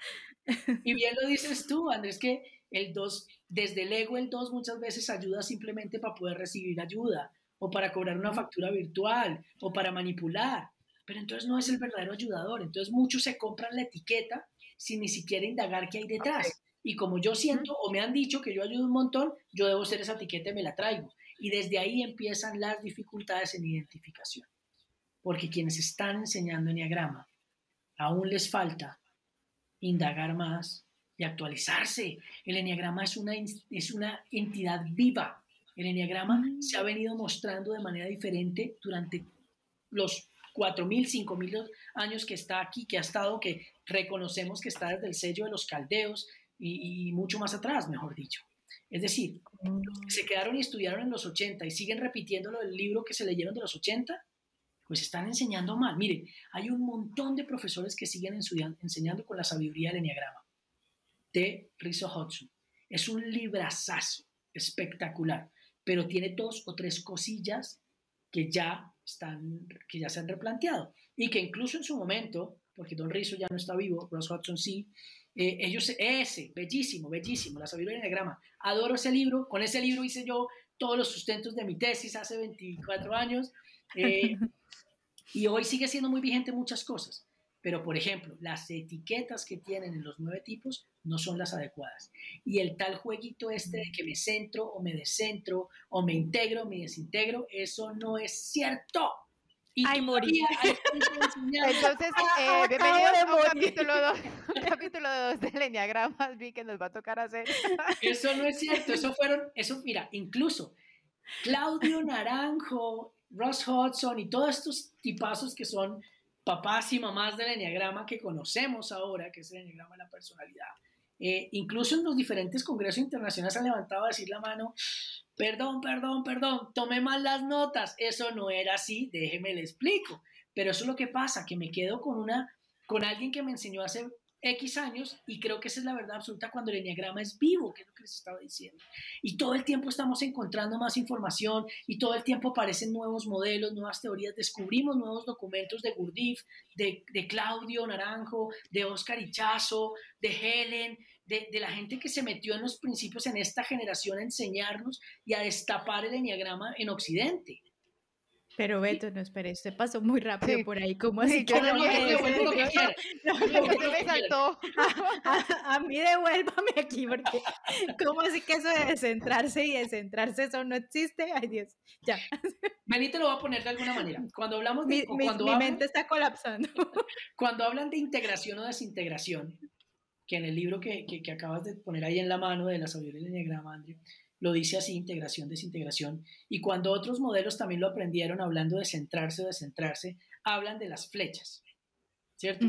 Y bien lo dices tú, Andrés, que el 2, desde el ego, el 2 muchas veces ayuda simplemente para poder recibir ayuda o para cobrar una factura virtual o para manipular. Pero entonces no es el verdadero ayudador. Entonces muchos se compran la etiqueta sin ni siquiera indagar qué hay detrás. Y como yo siento o me han dicho que yo ayudo un montón, yo debo ser esa etiqueta y me la traigo. Y desde ahí empiezan las dificultades en identificación. Porque quienes están enseñando Enneagrama, aún les falta indagar más, y actualizarse. El enneagrama es una, es una entidad viva. El enneagrama mm. se ha venido mostrando de manera diferente durante los 4.000, 5.000 años que está aquí, que ha estado, que reconocemos que está desde el sello de los caldeos y, mucho más atrás, mejor dicho. Es decir, mm. se quedaron y estudiaron en los 80 y siguen repitiendo lo del libro que se leyeron de los 80, pues están enseñando mal. Mire, hay un montón de profesores que siguen enseñando con la sabiduría del enneagrama de Rizzo Hudson. Es un librazazo espectacular, pero tiene dos o tres cosillas que ya, están, que ya se han replanteado y que incluso en su momento, porque Don Rizzo ya no está vivo, Ross Hudson sí, eh, ellos, ese, bellísimo, bellísimo, La sabiduría del enneagrama. Adoro ese libro, con ese libro hice yo todos los sustentos de mi tesis hace 24 años eh, y hoy sigue siendo muy vigente muchas cosas. Pero, por ejemplo, las etiquetas que tienen en los nueve tipos no son las adecuadas. Y el tal jueguito este de que me centro o me descentro o me integro o me desintegro, eso no es cierto. Y Ay, morí. Entonces, eh, bienvenidos a un capítulo 2 capítulo dos del Enneagrama, vi que nos va a tocar hacer. Eso no es cierto, eso fueron, eso, mira, incluso Claudio Naranjo, Ross Hudson y todos estos tipazos que son papás y mamás del enneagrama que conocemos ahora, que es el enneagrama de la personalidad. Eh, incluso en los diferentes congresos internacionales han levantado a decir la mano, perdón, perdón, perdón, tomé mal las notas, eso no era así, déjeme le explico. Pero eso es lo que pasa, que me quedo con una, con alguien que me enseñó hace X años y creo que esa es la verdad absoluta cuando el enneagrama es vivo, que es lo que les estaba diciendo. Y todo el tiempo estamos encontrando más información y todo el tiempo aparecen nuevos modelos, nuevas teorías, descubrimos nuevos documentos de Gurdjieff, de, Claudio Naranjo, de Oscar Ichazo, de Helen, de, de, la gente que se metió en los principios en esta generación a enseñarnos y a destapar el enneagrama en Occidente. Pero Beto, no espere, usted pasó muy rápido por ahí, ¿cómo así? que no, me saltó. A, mí devuélvame aquí, porque ¿cómo así que eso de descentrarse y descentrarse, eso no existe? Ay Dios, ya. Benito lo voy a poner de alguna manera. Cuando hablamos de... Mi, cuando mi mente está colapsando. Cuando hablan de integración o desintegración, que en el libro que, que, que acabas de poner ahí en la mano de la sabiduría del enneagrama, Andrew, lo dice así, integración, desintegración. Y cuando otros modelos también lo aprendieron hablando de centrarse o descentrarse, hablan de las flechas, ¿cierto?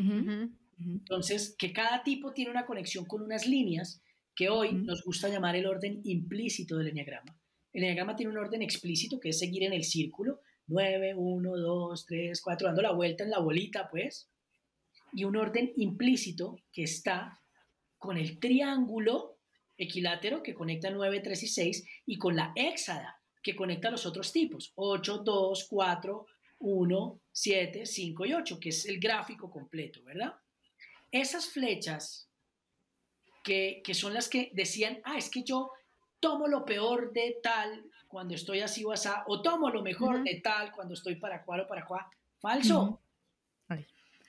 Entonces, que cada tipo tiene una conexión con unas líneas que hoy nos gusta llamar el orden implícito del enneagrama. El enneagrama tiene un orden explícito que es seguir en el círculo, 9, 1, 2, 3, 4, dando la vuelta en la bolita, pues, y un orden implícito que está con el triángulo equilátero que conecta 9, 3 y 6 y con la hexada que conecta los otros tipos, 8, 2, 4, 1, 7, 5 y 8, que es el gráfico completo, ¿verdad? Esas flechas que, que son las que decían, ah, es que yo tomo lo peor de tal cuando estoy así o así, o tomo lo mejor de tal cuando estoy para cual o para cual. Falso.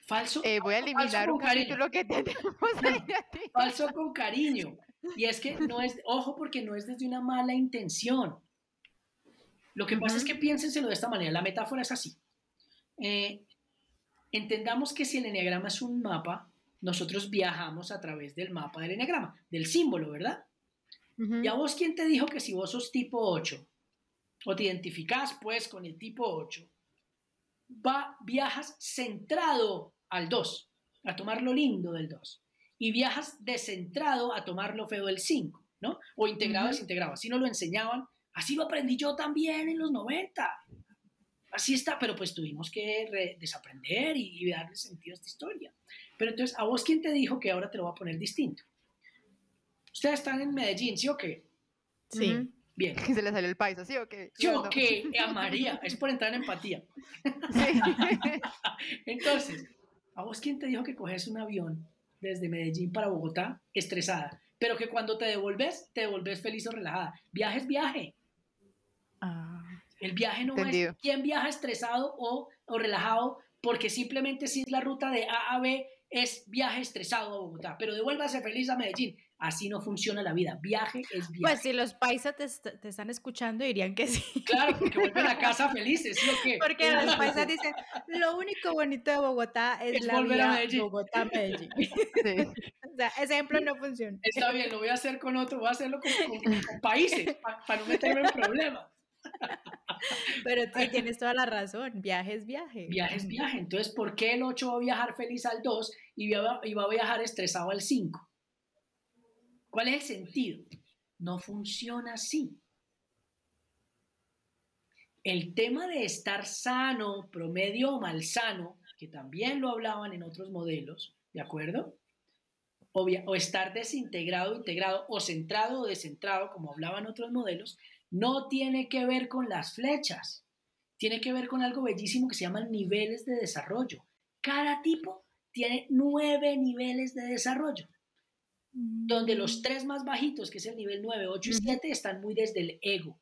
Falso. Eh, voy a eliminar un capítulo que tenemos ahí. Falso con cariño. Y es que no es, ojo, porque no es desde una mala intención. Lo que pasa es que piénsenselo de esta manera. La metáfora es así. Eh, entendamos que si el enneagrama es un mapa, nosotros viajamos a través del mapa del enneagrama, del símbolo, ¿verdad? ¿Y a vos quién te dijo que si vos sos tipo 8 o te identificás pues con el tipo 8, va, viajas centrado al 2, a tomar lo lindo del 2, y viajas descentrado a tomar lo feo del 5, ¿no? O integrado, desintegrado. Así nos lo enseñaban, así lo aprendí yo también en los 90. Así está, pero pues tuvimos que desaprender y, y darle sentido a esta historia. Pero entonces, ¿a vos quién te dijo que ahora te lo va a poner distinto? Ustedes están en Medellín, ¿sí o qué? Sí. Bien. Se le salió el paisa, ¿sí o qué? Yo que a María, es por entrar en empatía. Sí. Entonces, ¿a vos quién te dijo que coges un avión desde Medellín para Bogotá estresada? Pero que cuando te devolves, te devolves feliz o relajada. Viaje es viaje. Ah, el viaje no es quién viaja estresado o, o relajado, porque simplemente si es la ruta de A a B, es viaje estresado a Bogotá, pero devuélvase feliz a Medellín. Así no funciona la vida. Viaje es viaje. Pues si los paisas te, están escuchando dirían que sí. Claro, porque vuelven a casa felices, ¿sí o qué? Porque los paisas dicen, lo único bonito de Bogotá es, la vía Bogotá-Medellín. o sea, ese ejemplo no funciona. Está bien, lo voy a hacer con otro, voy a hacerlo con, países, para no meterme en problemas. Pero tú tienes toda la razón, viaje es viaje. Viaje es viaje. Entonces, ¿por qué el 8 va a viajar feliz al 2 y va, y va a viajar estresado al 5? ¿Cuál es el sentido? No funciona así. El tema de estar sano, promedio o malsano, que también lo hablaban en otros modelos, ¿de acuerdo? O, estar desintegrado, integrado, o centrado o descentrado, como hablaban otros modelos, no tiene que ver con las flechas, tiene que ver con algo bellísimo que se llaman niveles de desarrollo. Cada tipo tiene nueve niveles de desarrollo, donde los tres más bajitos, que es el nivel 9, 8 y 7, están muy desde el ego.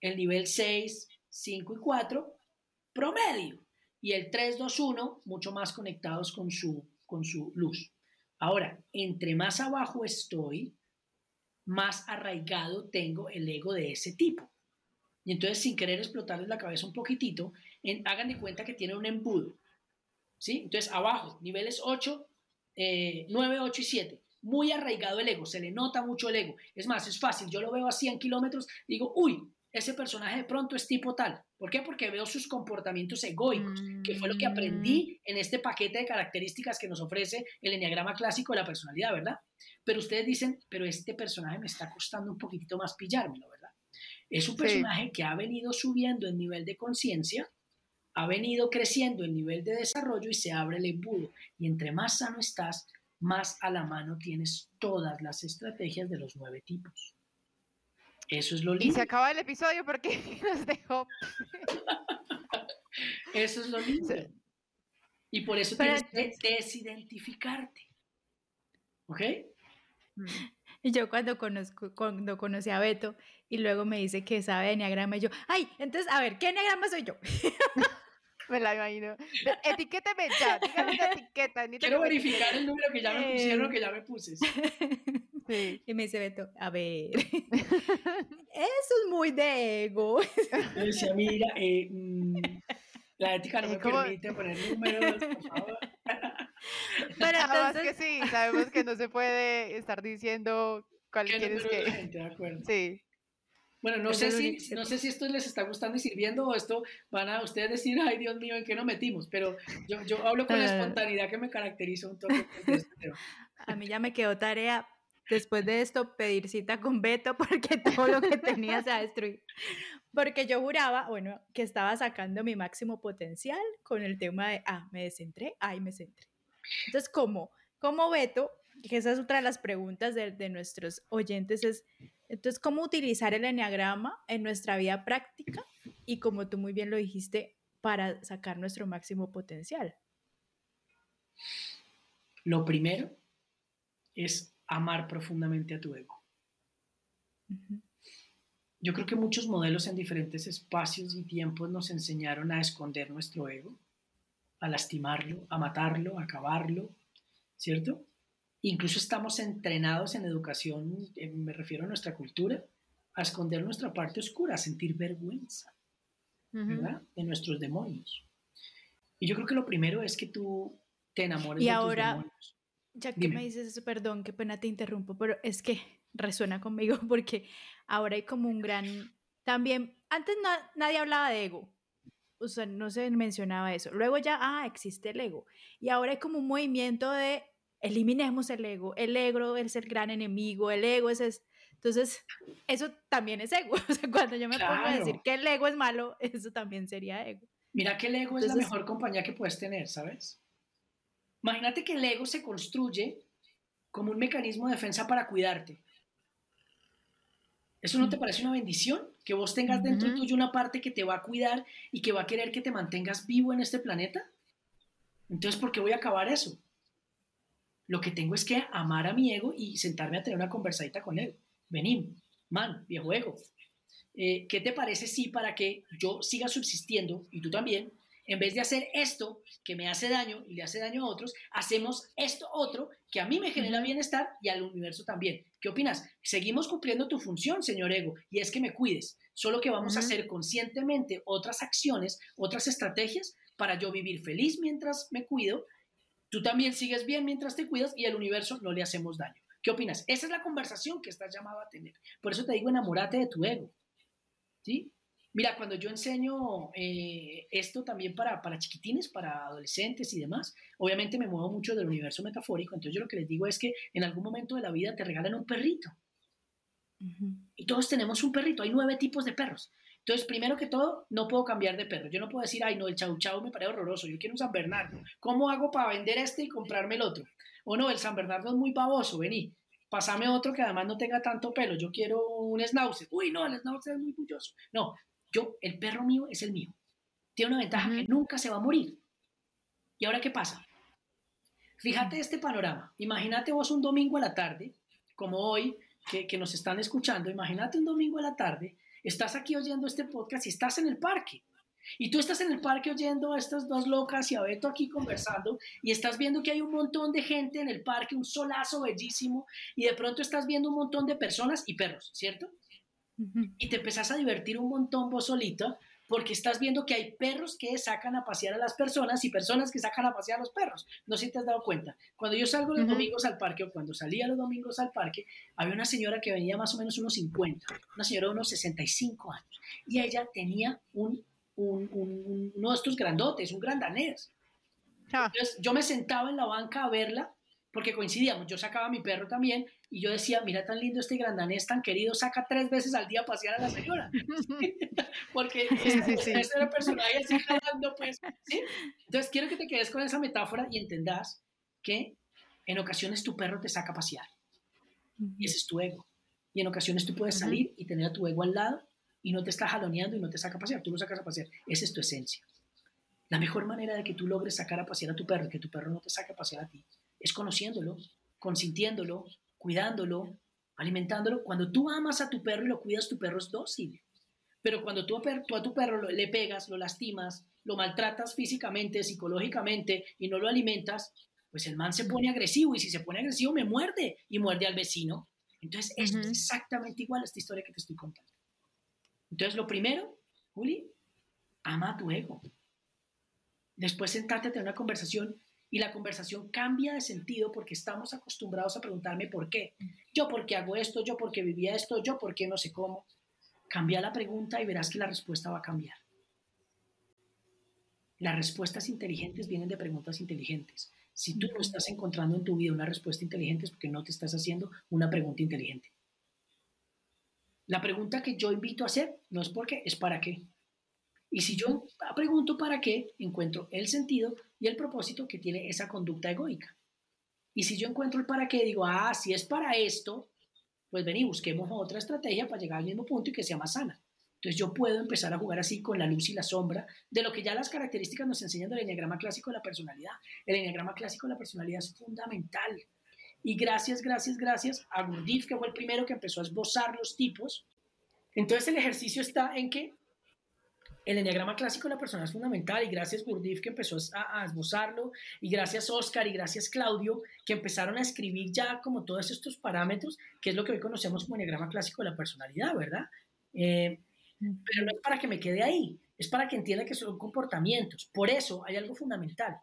El nivel 6, 5 y 4, promedio. Y el 3, 2, 1, mucho más conectados con su, con su luz. Ahora, entre más abajo estoy, más arraigado tengo el ego de ese tipo. Y entonces, sin querer explotarles la cabeza un poquitito, hagan de cuenta que tienen un embudo. ¿sí? Entonces, abajo, niveles 8, 9, 8 y 7. Muy arraigado el ego, se le nota mucho el ego. Es más, es fácil, yo lo veo a 100 kilómetros, digo, uy, ese personaje de pronto es tipo tal. ¿Por qué? Porque veo sus comportamientos egoicos, que fue lo que aprendí mm. en este paquete de características que nos ofrece el enneagrama clásico de la personalidad, ¿verdad? Pero ustedes dicen, pero este personaje me está costando un poquitito más pillármelo, ¿verdad? Es un personaje que ha venido subiendo en nivel de conciencia, ha venido creciendo en nivel de desarrollo y se abre el embudo. Y entre más sano estás, más a la mano tienes todas las estrategias de los nueve tipos. Eso es lo lindo. Y se acaba el episodio porque nos dejó. eso es lo lindo. Y por eso tienes que desidentificarte. ¿Ok? Mm. Y yo cuando conozco, cuando conocí a Beto y luego me dice que sabe de enneagrama, y yo, ay, entonces, a ver, ¿qué enneagrama soy yo? me la imagino. Etiquéteme ya, dígame una etiqueta. Quiero verificar el número que ya me pusieron, que ya me puse. Y me dice Beto, a ver, eso es muy de ego. Yo decía, mira, eh, mm, la ética no me permite poner números, por favor. Pero entonces... que sí, sabemos que no se puede estar diciendo cuál quieres que... Gente, de acuerdo. Sí. Bueno, no sé, si, no sé si esto les está gustando y sirviendo o esto van a ustedes decir, ay Dios mío, ¿en qué nos metimos? Pero yo, yo hablo con la espontaneidad que me caracteriza un toque. A mí ya me quedó tarea después de esto pedir cita con Beto porque todo lo que tenía se ha destruido. Porque yo juraba, bueno, que estaba sacando mi máximo potencial con el tema de, ah, me descentré, ay, me centré. Entonces, ¿cómo? ¿Cómo Beto? Que esa es otra de las preguntas de, de nuestros oyentes, es, entonces, ¿cómo utilizar el enneagrama en nuestra vida práctica? Y como tú muy bien lo dijiste, para sacar nuestro máximo potencial. Lo primero es amar profundamente a tu ego. Yo creo que muchos modelos en diferentes espacios y tiempos nos enseñaron a esconder nuestro ego a lastimarlo, a matarlo, a acabarlo, ¿cierto? Incluso estamos entrenados en educación, eh, me refiero a nuestra cultura, a esconder nuestra parte oscura, a sentir vergüenza, ¿verdad? De nuestros demonios. Y yo creo que lo primero es que tú te enamores y ahora, Ya que me dices eso, perdón, qué pena te interrumpo, pero es que resuena conmigo porque ahora hay como un gran... También, antes nadie hablaba de ego, o sea, no se mencionaba eso. Luego ya, ah, existe el ego. Y ahora hay como un movimiento de eliminemos el ego. El ego es el gran enemigo, el ego es... Entonces, eso también es ego. O sea, cuando yo me pongo a decir que el ego es malo, eso también sería ego. Mira que el ego es la mejor compañía que puedes tener, ¿sabes? Imagínate que el ego se construye como un mecanismo de defensa para cuidarte. ¿Eso no te parece una bendición? Que vos tengas dentro tuyo una parte que te va a cuidar y que va a querer que te mantengas vivo en este planeta. Entonces, ¿por qué voy a acabar eso? Lo que tengo es que amar a mi ego y sentarme a tener una conversadita con él. Vení, man, viejo ego. Eh, ¿Qué te parece si para que yo siga subsistiendo y tú también, en vez de hacer esto que me hace daño y le hace daño a otros, hacemos esto otro que a mí me genera bienestar y al universo también. ¿Qué opinas? Seguimos cumpliendo tu función, señor ego, y es que me cuides, solo que vamos a hacer conscientemente otras acciones, otras estrategias para yo vivir feliz mientras me cuido, tú también sigues bien mientras te cuidas y al universo no le hacemos daño. ¿Qué opinas? Esa es la conversación que estás llamado a tener. Por eso te digo, enamórate de tu ego. ¿Sí? Mira, cuando yo enseño eh, esto también para, para chiquitines, para adolescentes y demás, obviamente me muevo mucho del universo metafórico, entonces yo lo que les digo es que en algún momento de la vida te regalan un perrito. Y todos tenemos un perrito, hay nueve tipos de perros. Entonces, primero que todo, no puedo cambiar de perro. Yo no puedo decir, ay, no, el chau chau me parece horroroso, yo quiero un San Bernardo. ¿Cómo hago para vender este y comprarme el otro? O no, el San Bernardo es muy baboso, vení, pasame otro que además no tenga tanto pelo, yo quiero un schnauzer. Uy, no, el schnauzer es muy bulloso. No, yo, el perro mío es el mío. Tiene una ventaja que nunca se va a morir. ¿Y ahora qué pasa? Fíjate este panorama. Imagínate vos un domingo a la tarde, como hoy, que, que, nos están escuchando. Imagínate un domingo a la tarde, estás aquí oyendo este podcast y estás en el parque. Y tú estás en el parque oyendo a estas dos locas y a Beto aquí conversando y estás viendo que hay un montón de gente en el parque, un solazo bellísimo, y de pronto estás viendo un montón de personas y perros, ¿cierto? y te empezás a divertir un montón vos solito porque estás viendo que hay perros que sacan a pasear a las personas y personas que sacan a pasear a los perros. No sé si te has dado cuenta. Cuando yo salgo los domingos al parque o cuando salía los domingos al parque, había una señora que venía más o menos unos 50, una señora de unos 65 años, y ella tenía un, un, un, uno de estos grandotes, un gran danés. Ah. Entonces yo me sentaba en la banca a verla porque coincidíamos, yo sacaba a mi perro también y yo decía, mira tan lindo este grandanés, tan querido, saca tres veces al día a pasear a la señora. porque sí, era el personaje así jalando, pues. Entonces quiero que te quedes con esa metáfora y entendas que en ocasiones tu perro te saca a pasear. Y ese es tu ego. Y en ocasiones tú puedes salir y tener a tu ego al lado y no te está jaloneando y no te saca a pasear, tú lo sacas a pasear. Esa es tu esencia. La mejor manera de que tú logres sacar a pasear a tu perro y que tu perro no te saque a pasear a ti es conociéndolo, consintiéndolo, cuidándolo, alimentándolo. Cuando tú amas a tu perro y lo cuidas, tu perro es dócil. Pero cuando tú a, tu perro le pegas, lo lastimas, lo maltratas físicamente, psicológicamente y no lo alimentas, pues el man se pone agresivo y si se pone agresivo me muerde y muerde al vecino. Entonces, es exactamente igual a esta historia que te estoy contando. Entonces, lo primero, Juli, ama a tu ego. Después sentarte a tener una conversación y la conversación cambia de sentido porque estamos acostumbrados a preguntarme por qué. Yo por qué hago esto, yo por qué vivía esto, yo por qué no sé cómo. Cambia la pregunta y verás que la respuesta va a cambiar. Las respuestas inteligentes vienen de preguntas inteligentes. Si tú no estás encontrando en tu vida una respuesta inteligente es porque no te estás haciendo una pregunta inteligente. La pregunta que yo invito a hacer no es por qué, es para qué. Y si yo pregunto para qué, encuentro el sentido y el propósito que tiene esa conducta egoica. Y si yo encuentro el para qué, digo, ah, si es para esto, pues vení, busquemos otra estrategia para llegar al mismo punto y que sea más sana. Entonces yo puedo empezar a jugar así con la luz y la sombra de lo que ya las características nos enseñan del enneagrama clásico de la personalidad. El enneagrama clásico de la personalidad es fundamental. Y gracias, gracias, gracias a Gurdjieff, que fue el primero que empezó a esbozar los tipos. Entonces el ejercicio está en que el enneagrama clásico de la persona es fundamental y gracias Gurdjieff que empezó a, a, esbozarlo y gracias Oscar y gracias Claudio que empezaron a escribir ya como todos estos parámetros, que es lo que hoy conocemos como enneagrama clásico de la personalidad, ¿verdad? Eh, pero no es para que me quede ahí, es para que entienda que son comportamientos. Por eso hay algo fundamental.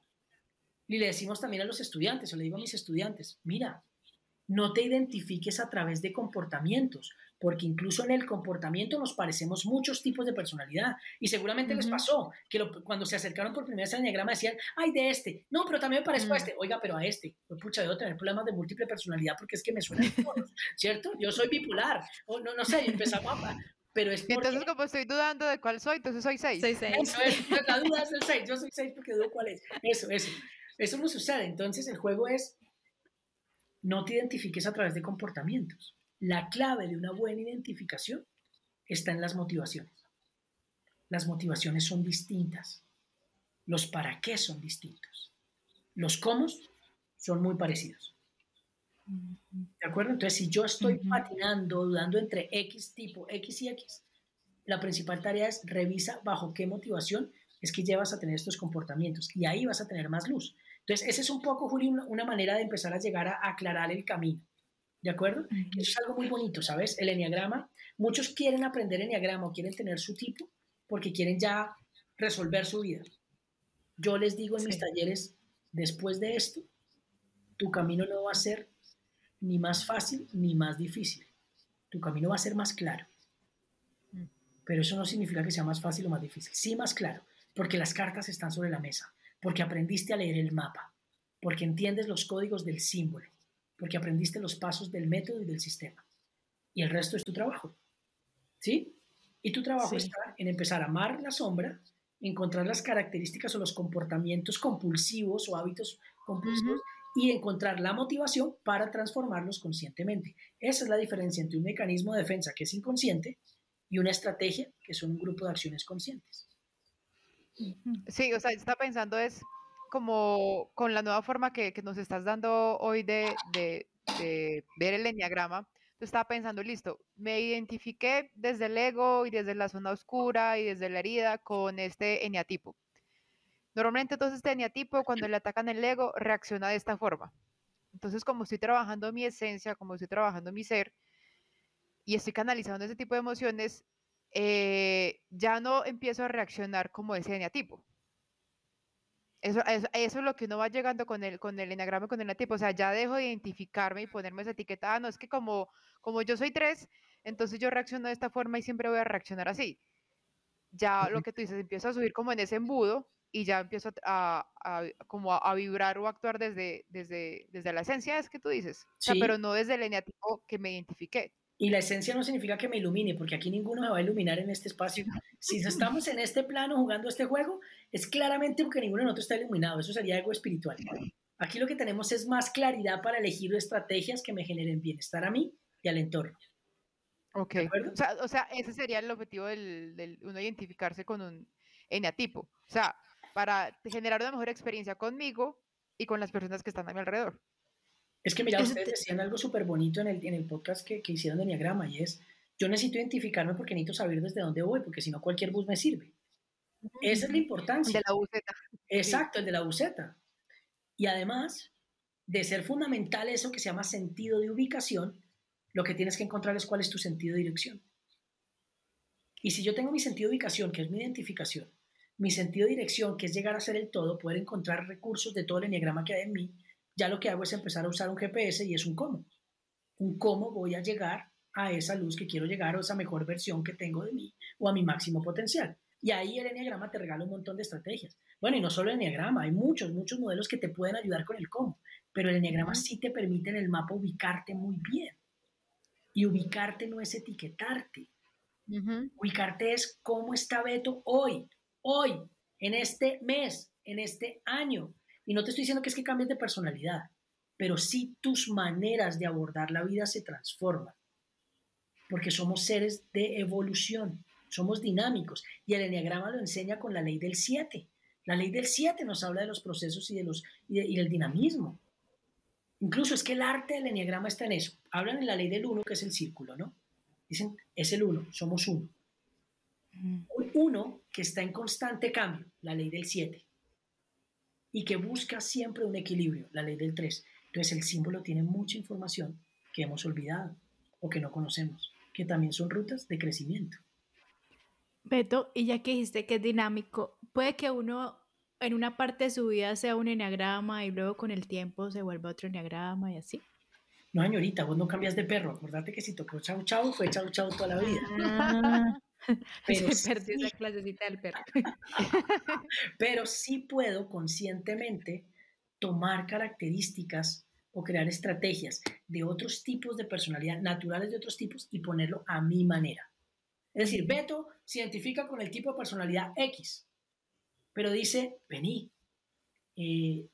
Y le decimos también a los estudiantes, o le digo a mis estudiantes, mira, no te identifiques a través de comportamientos, porque incluso en el comportamiento nos parecemos muchos tipos de personalidad. Y seguramente les pasó que cuando se acercaron por primera vez al enneagrama decían, ay, de este, no, pero también me parezco a este, oiga, pero a este, pues pucha, debo tener problemas de múltiple personalidad porque es que me suenan todos, ¿cierto? Yo soy bipolar, o no, no sé, empezamos a... Pero es porque... Entonces, como estoy dudando de cuál soy, entonces soy 6. Soy 6. Eso es, la duda es el 6, yo soy 6 porque dudo cuál es. Eso, eso. Eso no sucede. Entonces, el juego es no te identifiques a través de comportamientos. La clave de una buena identificación está en las motivaciones. Las motivaciones son distintas. Los para qué son distintos. Los cómo son muy parecidos. ¿De acuerdo? Entonces, si yo estoy patinando, dudando entre X tipo, X y X, la principal tarea es revisa bajo qué motivación es que llevas a tener estos comportamientos y ahí vas a tener más luz. Entonces, esa es un poco, Juli, una, manera de empezar a llegar a aclarar el camino. ¿De acuerdo? Eso es algo muy bonito, ¿sabes? El enneagrama, muchos quieren aprender enneagrama o quieren tener su tipo porque quieren ya resolver su vida. Yo les digo en mis talleres, después de esto, tu camino no va a ser ni más fácil ni más difícil. Tu camino va a ser más claro. Mm. Pero eso no significa que sea más fácil o más difícil. Sí, más claro, porque las cartas están sobre la mesa porque aprendiste a leer el mapa, porque entiendes los códigos del símbolo, porque aprendiste los pasos del método y del sistema. Y el resto es tu trabajo. ¿Sí? Y tu trabajo está en empezar a amar la sombra, encontrar las características o los comportamientos compulsivos o hábitos compulsivos y encontrar la motivación para transformarlos conscientemente. Esa es la diferencia entre un mecanismo de defensa que es inconsciente y una estrategia que son un grupo de acciones conscientes. Sí, o sea, está pensando es como con la nueva forma que, nos estás dando hoy de, ver el enneagrama, tú estaba pensando, listo, me identifiqué desde el ego y desde la zona oscura y desde la herida con este eneatipo. Normalmente entonces este eneatipo cuando le atacan el ego reacciona de esta forma. Entonces como estoy trabajando mi esencia, como estoy trabajando mi ser y estoy canalizando ese tipo de emociones, eh, ya no empiezo a reaccionar como ese eneatipo. Eso, eso, eso, es lo que uno va llegando con el, con el enagrama, con el eneatipo. O sea, ya dejo de identificarme y ponerme esa etiqueta. Ah, no, es que como, como yo soy tres, entonces yo reacciono de esta forma y siempre voy a reaccionar así. Ya lo que tú dices, empiezo a subir como en ese embudo y ya empiezo a, a como a, vibrar o actuar desde, desde, desde la esencia, es que tú dices. O sea, pero no desde el eneatipo que me identifiqué. Y la esencia no significa que me ilumine, porque aquí ninguno me va a iluminar en este espacio. Si estamos en este plano jugando este juego, es claramente porque ninguno de nosotros está iluminado. Eso sería algo espiritual. Aquí lo que tenemos es más claridad para elegir estrategias que me generen bienestar a mí y al entorno. Ok. O sea, o sea, ese sería el objetivo del, del, uno identificarse con un eneatipo. O sea, para generar una mejor experiencia conmigo y con las personas que están a mi alrededor. Es que mira, ustedes decían algo súper bonito en el, en el podcast que, que hicieron de Enneagrama y es, yo necesito identificarme porque necesito saber desde dónde voy, porque si no cualquier bus me sirve. Esa es la importancia. El de la buceta. Exacto, el de la buceta. Y además de ser fundamental eso que se llama sentido de ubicación, lo que tienes que encontrar es cuál es tu sentido de dirección. Y si yo tengo mi sentido de ubicación, que es mi identificación, mi sentido de dirección, que es llegar a ser el todo, poder encontrar recursos de todo el enneagrama que hay en mí, ya lo que hago es empezar a usar un GPS y es un cómo. Un cómo voy a llegar a esa luz que quiero llegar o esa mejor versión que tengo de mí o a mi máximo potencial. Y ahí el Enneagrama te regala un montón de estrategias. Bueno, y no solo el Enneagrama, hay muchos, muchos modelos que te pueden ayudar con el cómo, pero el Enneagrama sí te permite en el mapa ubicarte muy bien. Y ubicarte no es etiquetarte. Ubicarte es cómo está Beto hoy, hoy, en este mes, en este año, y no te estoy diciendo que es que cambies de personalidad, pero sí tus maneras de abordar la vida se transforman. Porque somos seres de evolución, somos dinámicos. Y el enneagrama lo enseña con la ley del 7. La ley del 7 nos habla de los procesos y, de los, y, del dinamismo. Incluso es que el arte del enneagrama está en eso. Hablan en la ley del 1, que es el círculo, ¿no? Dicen, es el 1, somos uno. uno que está en constante cambio, la ley del 7, y que busca siempre un equilibrio, la ley del 3. Entonces el símbolo tiene mucha información que hemos olvidado o que no conocemos, que también son rutas de crecimiento. Beto, y ya que dijiste que es dinámico, puede que uno en una parte de su vida sea un enneagrama y luego con el tiempo se vuelva otro enneagrama y así. No, señorita, vos no cambias de perro. Acordate que si tocó chau chau, fue chau chau toda la vida. Ah, pero se perdió esa clasecita del perro. pero sí puedo conscientemente tomar características o crear estrategias de otros tipos de personalidad, naturales de otros tipos, y ponerlo a mi manera. Es decir, Beto se identifica con el tipo de personalidad X, pero dice, vení, eh,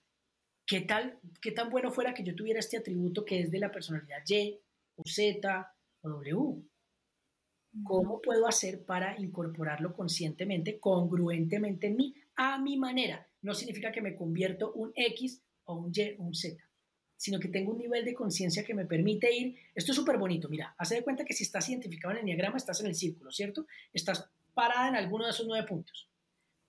¿qué, tal, ¿qué tan bueno fuera que yo tuviera este atributo que es de la personalidad Y o Z o W? ¿Cómo puedo hacer para incorporarlo conscientemente, congruentemente en mí, a mi manera? No significa que me convierto un X o un Y o un Z sino que tengo un nivel de conciencia que me permite ir. Esto es súper bonito, mira, hace de cuenta que si estás identificado en el diagrama, estás en el círculo, ¿cierto? Estás parada en alguno de esos nueve puntos.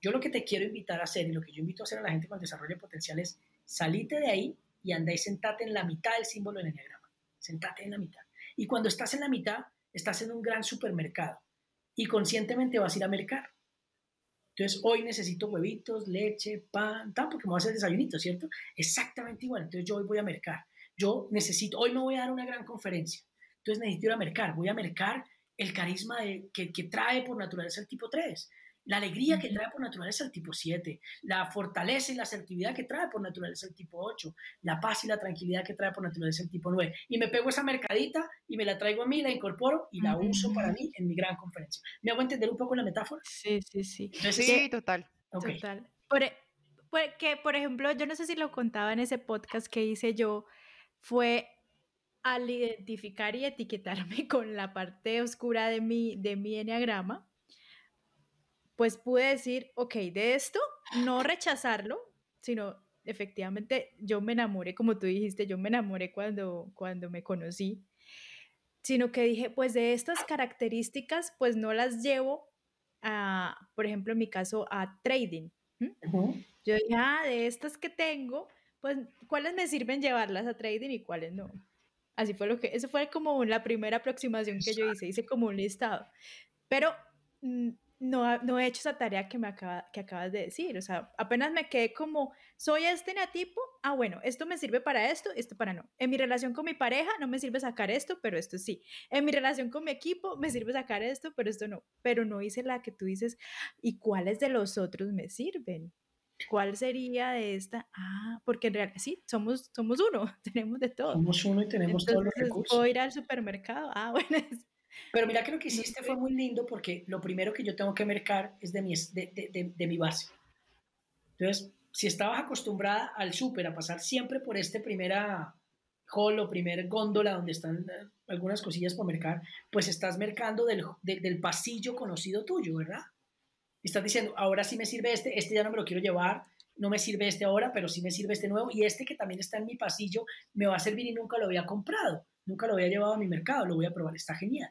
Yo lo que te quiero invitar a hacer y lo que yo invito a hacer a la gente con desarrollo potencial es salite de ahí y anda y sentate en la mitad del símbolo del diagrama. Sentate en la mitad. Y cuando estás en la mitad, estás en un gran supermercado y conscientemente vas a ir a mercar. Entonces, hoy necesito huevitos, leche, pan, tal, porque me voy a hacer desayunito, ¿cierto? Exactamente igual. Entonces, yo hoy voy a mercar. Yo necesito, hoy me voy a dar una gran conferencia. Entonces, necesito ir a mercar. Voy a mercar el carisma que, que, trae por naturaleza el tipo 3 la alegría que trae por naturaleza el tipo 7, la fortaleza y la asertividad que trae por naturaleza el tipo 8, la paz y la tranquilidad que trae por naturaleza el tipo 9. Y me pego esa mercadita y me la traigo a mí, la incorporo y la uso para mí en mi gran conferencia. ¿Me hago entender un poco la metáfora? Sí, sí, sí. sí, total. Total. Por, e, que, por ejemplo, yo no sé si lo contaba en ese podcast que hice yo, fue al identificar y etiquetarme con la parte oscura de mi, de mi enneagrama, pues pude decir, ok, de esto, no rechazarlo, sino efectivamente yo me enamoré, como tú dijiste, yo me enamoré cuando, cuando me conocí, sino que dije, pues de estas características, pues no las llevo a, por ejemplo, en mi caso, a trading. Yo dije, ah, de estas que tengo, pues, ¿cuáles me sirven llevarlas a trading y cuáles no? Así fue lo que, eso fue como la primera aproximación que yo hice, hice como un listado. Pero mm, no, he hecho esa tarea que me acaba, que acabas de decir. O sea, apenas me quedé como, soy este neatipo, ah, bueno, esto me sirve para esto, esto para no. En mi relación con mi pareja no me sirve sacar esto, pero esto sí. En mi relación con mi equipo me sirve sacar esto, pero esto no. Pero no hice la que tú dices, ¿y cuáles de los otros me sirven? ¿Cuál sería de esta? Ah, porque en realidad sí, somos, somos uno, tenemos de todo. Somos uno y tenemos todos los recursos. Puedo ir al supermercado. Ah, bueno, pero mira que lo que hiciste fue muy lindo porque lo primero que yo tengo que mercar es de mi, de, de, mi base. Entonces, si estabas acostumbrada al súper a pasar siempre por este primera hall o primer góndola donde están eh, algunas cosillas por mercar, pues estás mercando del, del pasillo conocido tuyo, ¿verdad? estás diciendo, ahora sí me sirve este, este ya no me lo quiero llevar, no me sirve este ahora, pero sí me sirve este nuevo y este que también está en mi pasillo me va a servir y nunca lo había comprado, nunca lo había llevado a mi mercado, lo voy a probar, está genial.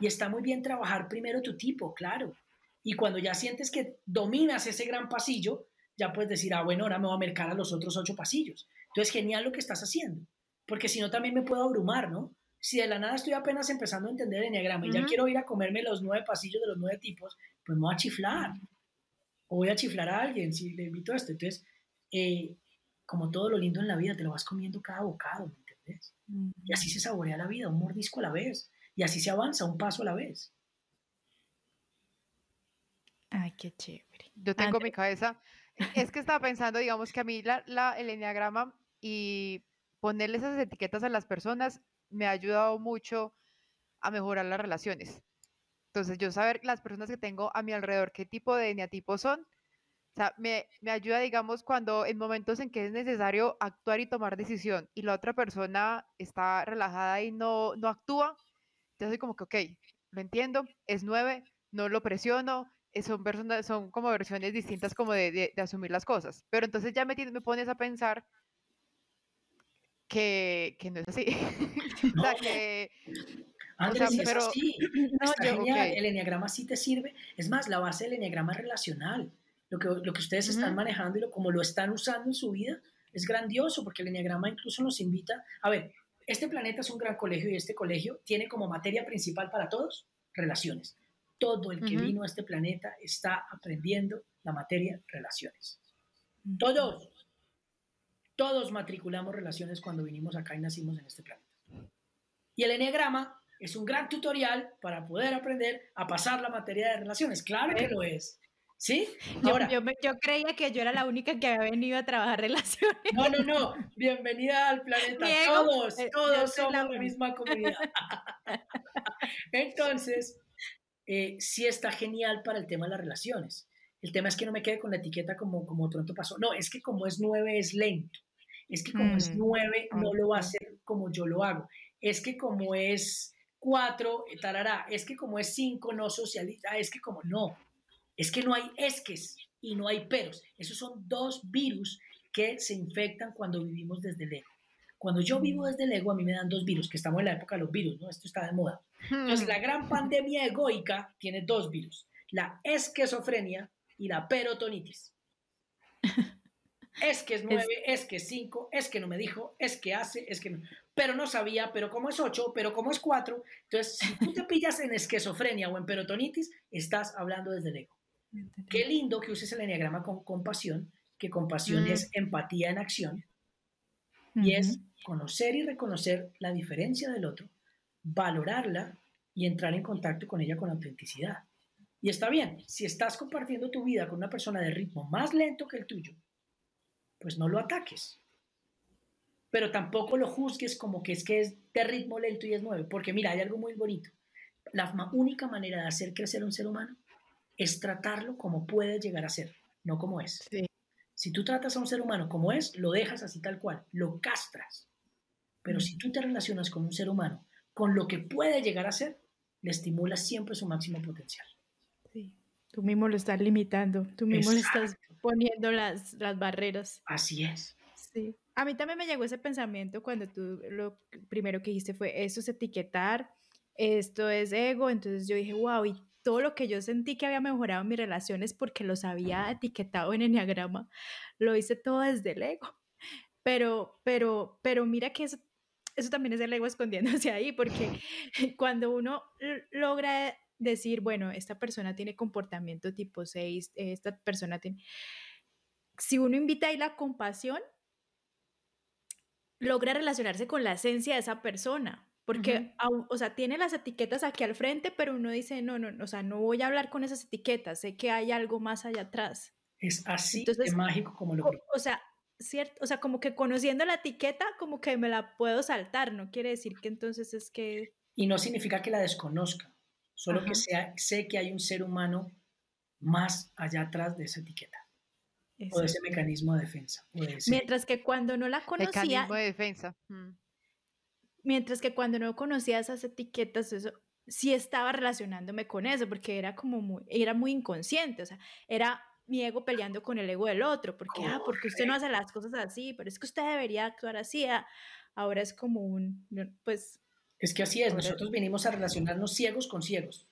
Y está muy bien trabajar primero tu tipo, claro. Y cuando ya sientes que dominas ese gran pasillo, ya puedes decir, ah, bueno, ahora me voy a mercar a los otros ocho pasillos. Entonces, genial lo que estás haciendo, porque si no también me puedo abrumar, ¿no? Si de la nada estoy apenas empezando a entender el enneagrama y ya quiero ir a comerme los nueve pasillos de los nueve tipos, pues me voy a chiflar. O voy a chiflar a alguien si le invito a esto. Entonces, eh, como todo lo lindo en la vida, te lo vas comiendo cada bocado, ¿me entiendes? Y así se saborea la vida, un mordisco a la vez. Y así se avanza un paso a la vez. Ay, qué chévere. Yo tengo mi cabeza. Es que estaba pensando, digamos que a mí la, el enneagrama y ponerle esas etiquetas a las personas me ha ayudado mucho a mejorar las relaciones. Entonces, yo saber las personas que tengo a mi alrededor, qué tipo de eneatipos son, o sea, me, me, ayuda, digamos, cuando en momentos en que es necesario actuar y tomar decisión y la otra persona está relajada y no, no actúa, entonces soy como que, ok, lo entiendo, es nueve, no lo presiono, eh, son, personas, son como versiones distintas como de, de, asumir las cosas. Pero entonces ya me, me pones a pensar que, que no es así. o sea, que... Andrés, pero... sí, el enneagrama sí te sirve. Es más, la base del enneagrama es relacional. Lo que, lo que ustedes están manejando y lo, como lo están usando en su vida es grandioso porque el enneagrama incluso nos invita, a ver, este planeta es un gran colegio y este colegio tiene como materia principal para todos relaciones. Todo el que vino a este planeta está aprendiendo la materia relaciones. Todos, todos matriculamos relaciones cuando vinimos acá y nacimos en este planeta. Y el enneagrama es un gran tutorial para poder aprender a pasar la materia de relaciones. Claro que lo es. ¿Sí? Ahora, yo, creía que yo era la única que había venido a trabajar relaciones. No, no, no. Bienvenida al planeta. todos, eh, todos somos la, misma comunidad. Entonces, eh, sí está genial para el tema de las relaciones. El tema es que no me quede con la etiqueta como, como pronto pasó. No, es que como es nueve es lento. Es que como es mm, nueve no lo va a hacer como yo lo hago. Es que como es cuatro, tarará. Es que como es cinco no socializa. Es que como no es que no hay esques y no hay peros. Esos son dos virus que se infectan cuando vivimos desde el ego. Cuando yo vivo desde el ego, a mí me dan dos virus, que estamos en la época de los virus, ¿no? Esto está de moda. Entonces, la gran pandemia egoica tiene dos virus, la esquizofrenia y la perotonitis. Es que es nueve, es que es cinco, es que no me dijo, es que hace, es que no. Pero no sabía, pero como es ocho, pero como es cuatro. Entonces, si tú te pillas en esquizofrenia o en perotonitis, estás hablando desde el ego. Qué lindo que uses el enneagrama con compasión, que compasión es mm. empatía en acción, y es conocer y reconocer la diferencia del otro, valorarla y entrar en contacto con ella con autenticidad. Y está bien, si estás compartiendo tu vida con una persona de ritmo más lento que el tuyo, pues no lo ataques. Pero tampoco lo juzgues como que es que es de ritmo lento y es nueve, porque mira, hay algo muy bonito. La única manera de hacer crecer a un ser humano es tratarlo como puede llegar a ser, no como es. Si tú tratas a un ser humano como es, lo dejas así tal cual, lo castras. Pero si tú te relacionas con un ser humano con lo que puede llegar a ser, le estimulas siempre su máximo potencial. Sí, tú mismo lo estás limitando, tú mismo le estás poniendo las, las barreras. Así es. Sí. A mí también me llegó ese pensamiento cuando tú lo primero que dijiste fue, eso es etiquetar, esto es ego, entonces yo dije, wow, ¿y todo lo que yo sentí que había mejorado en mis relaciones porque los había etiquetado en Enneagrama, lo hice todo desde el ego. Pero, pero, pero mira que eso, eso también es el ego escondiéndose ahí, porque cuando uno logra decir, bueno, esta persona tiene comportamiento tipo 6, esta persona tiene... Si uno invita ahí la compasión, logra relacionarse con la esencia de esa persona, porque, o sea, tiene las etiquetas aquí al frente, pero uno dice, no, no, o sea, no voy a hablar con esas etiquetas, sé que hay algo más allá atrás. Es así de mágico como lo O, sea, cierto, o sea, como que conociendo la etiqueta, como que me la puedo saltar, no quiere decir que entonces es que... Y no significa que la desconozca, solo que sea, sé que hay un ser humano más allá atrás de esa etiqueta. O de ese mecanismo de defensa. Mientras que cuando no la conocía... Mecanismo de defensa. Mm. Mientras que cuando no conocía esas etiquetas, eso sí estaba relacionándome con eso, porque era como muy, era muy inconsciente, o sea, era mi ego peleando con el ego del otro, porque, ah, porque usted no hace las cosas así, pero es que usted debería actuar así, ah, ahora es como un, pues... Es que así es, nosotros venimos a relacionarnos ciegos con ciegos.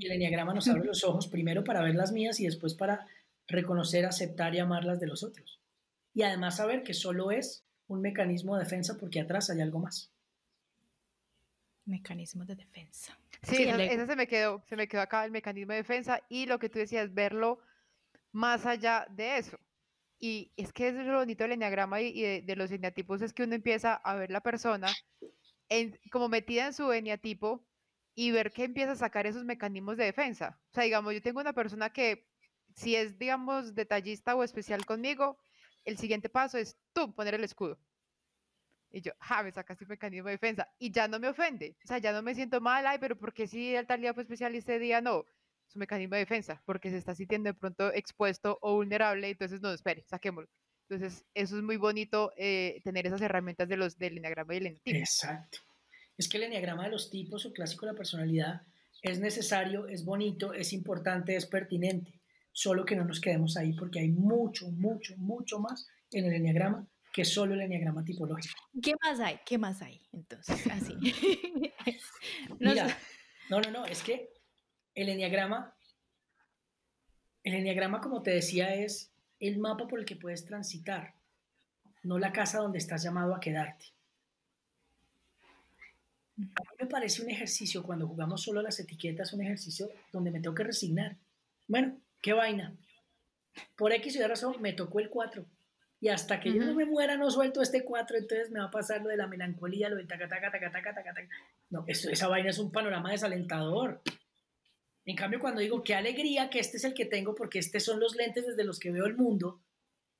Y el enneagrama nos abre los ojos primero para ver las mías y después para reconocer, aceptar y amar las de los otros. Y además saber que solo es un mecanismo de defensa porque atrás hay algo más. Mecanismo de defensa. Sí, eso, se me quedó, se me quedó acá el mecanismo de defensa y lo que tú decías, verlo más allá de eso. Y es que es lo bonito del enneagrama y, de, los eneatipos es que uno empieza a ver la persona en, como metida en su eneatipo y ver que empieza a sacar esos mecanismos de defensa. O sea, digamos, yo tengo una persona que si es, digamos, detallista o especial conmigo, el siguiente paso es tú poner el escudo. Y yo, ja, me sacaste un mecanismo de defensa. Y ya no me ofende. O sea, ya no me siento mal, ay, pero ¿por qué si el tal día fue especial y este día no? Es un mecanismo de defensa, porque se está sintiendo de pronto expuesto o vulnerable, entonces no, espere, saquémoslo. Entonces, eso es muy bonito, eh, tener esas herramientas de los, del enneagrama y el enneagrama. Exacto. Es que el enneagrama de los tipos o clásico de la personalidad es necesario, es bonito, es importante, es pertinente solo que no nos quedemos ahí porque hay mucho, mucho, mucho más en el enneagrama que solo el enneagrama tipológico. ¿Qué más hay? ¿Qué más hay? entonces, así. Mira, no, no, no, es que el enneagrama, el enneagrama, como te decía, es el mapa por el que puedes transitar, no la casa donde estás llamado a quedarte. A mí me parece un ejercicio, cuando jugamos solo las etiquetas, un ejercicio donde me tengo que resignar. Bueno, qué vaina. Por X y razón me tocó el 4. Y hasta que yo no me muera no suelto este 4, entonces me va a pasar lo de la melancolía, lo de taca, taca, taca, taca, taca, taca. No, esa vaina es un panorama desalentador. En cambio, cuando digo qué alegría que este es el que tengo, porque estos son los lentes desde los que veo el mundo,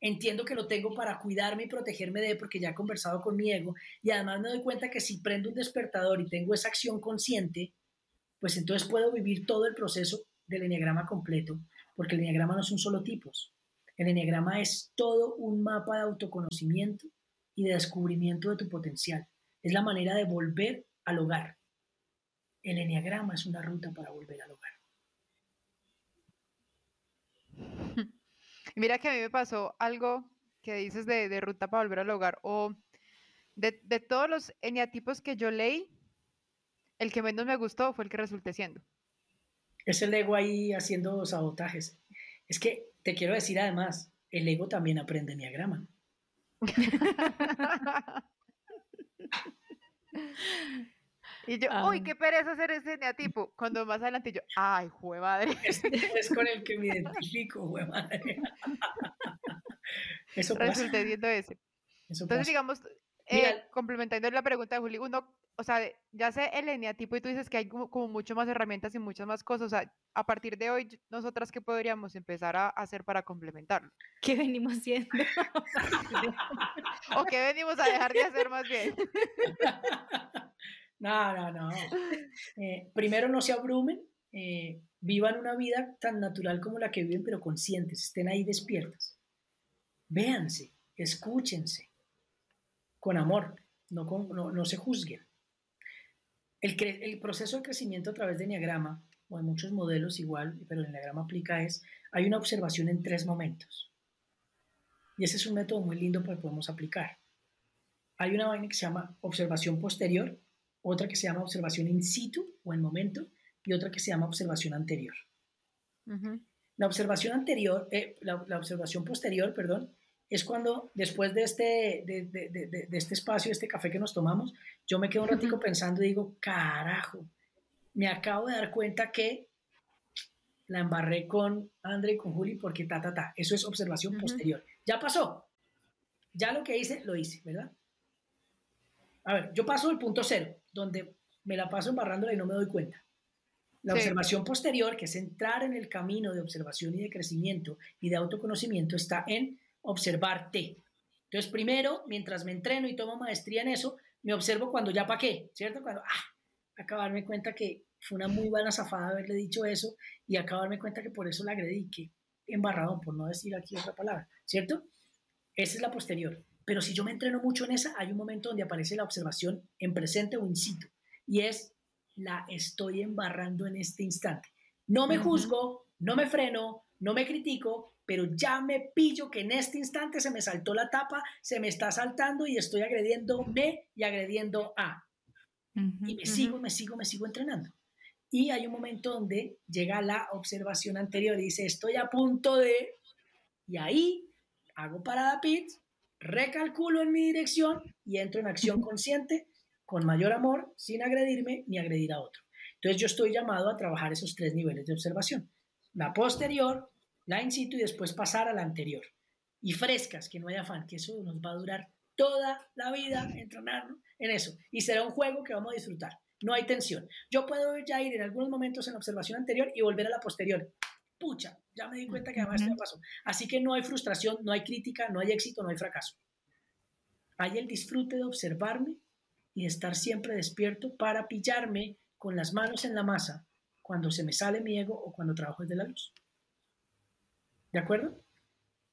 entiendo que lo tengo para cuidarme y protegerme de, porque ya he conversado con mi ego, y además me doy cuenta que si prendo un despertador y tengo esa acción consciente, pues entonces puedo vivir todo el proceso del enneagrama completo, porque el enneagrama no son solo tipos. El enneagrama es todo un mapa de autoconocimiento y de descubrimiento de tu potencial. Es la manera de volver al hogar. El enneagrama es una ruta para volver al hogar. Mira que a mí me pasó algo que dices de, ruta para volver al hogar o de, todos los eneatipos que yo leí, el que menos me gustó fue el que resulté siendo. Es el ego ahí haciendo sabotajes. Es que te quiero decir además, el ego también aprende enneagrama. Y yo, uy, qué pereza hacer ese neatipo. Cuando más adelante yo, ay, jue madre. Es, con el que me identifico, jue madre. Eso pasa. Resulté viendo ese. Entonces, digamos, eh, complementando la pregunta de Juli, uno, o sea, ya sé el eneatipo y tú dices que hay como, mucho más herramientas y muchas más cosas. O sea, a partir de hoy, nosotras, ¿qué podríamos empezar a hacer para complementarlo? ¿Qué venimos haciendo? ¿O qué venimos a dejar de hacer más bien? No, no, no. Eh, primero no se abrumen, eh, vivan una vida tan natural como la que viven, pero conscientes, estén ahí despiertas. Véanse, escúchense, con amor, no, no, se juzguen. El, el, proceso de crecimiento a través de Enneagrama, o en muchos modelos igual, pero el Enneagrama aplica es, hay una observación en tres momentos. Y ese es un método muy lindo que podemos aplicar. Hay una vaina que se llama observación posterior, otra que se llama observación in situ o en momento y otra que se llama observación anterior. La observación anterior, eh, la, observación posterior, perdón, es cuando después de este, de, este espacio, este café que nos tomamos, yo me quedo un ratico pensando y digo, carajo, me acabo de dar cuenta que la embarré con André y con Juli porque ta, ta, ta. Eso es observación posterior. Ya pasó. Ya lo que hice, lo hice, ¿verdad? A ver, yo paso del punto cero donde me la paso embarrándola y no me doy cuenta. La observación posterior, que es entrar en el camino de observación y de crecimiento y de autoconocimiento, está en observarte. Entonces, primero, mientras me entreno y tomo maestría en eso, me observo cuando ya pa' qué, ¿cierto? Cuando, ah, acabarme cuenta que fue una muy buena zafada haberle dicho eso y acabarme cuenta que por eso la agredí, que embarrado, por no decir aquí otra palabra, ¿cierto? Esa es la posterior. Pero si yo me entreno mucho en esa, hay un momento donde aparece la observación en presente o in situ. Y es, la estoy embarrando en este instante. No me juzgo, no me freno, no me critico, pero ya me pillo que en este instante se me saltó la tapa, se me está saltando y estoy agrediéndome y agrediendo a. y me sigo, me sigo, me sigo entrenando. Y hay un momento donde llega la observación anterior y dice, estoy a punto de... Y ahí hago parada pit, recalculo en mi dirección y entro en acción consciente con mayor amor, sin agredirme ni agredir a otro. Entonces yo estoy llamado a trabajar esos tres niveles de observación. La posterior, la in situ y después pasar a la anterior. Y frescas, que no haya afán, que eso nos va a durar toda la vida entrenar en eso. Y será un juego que vamos a disfrutar. No hay tensión. Yo puedo ya ir en algunos momentos en observación anterior y volver a la posterior pucha, ya me di cuenta que además esto pasó. Así que no hay frustración, no hay crítica, no hay éxito, no hay fracaso. Hay el disfrute de observarme y de estar siempre despierto para pillarme con las manos en la masa cuando se me sale mi ego o cuando trabajo desde la luz. ¿De acuerdo?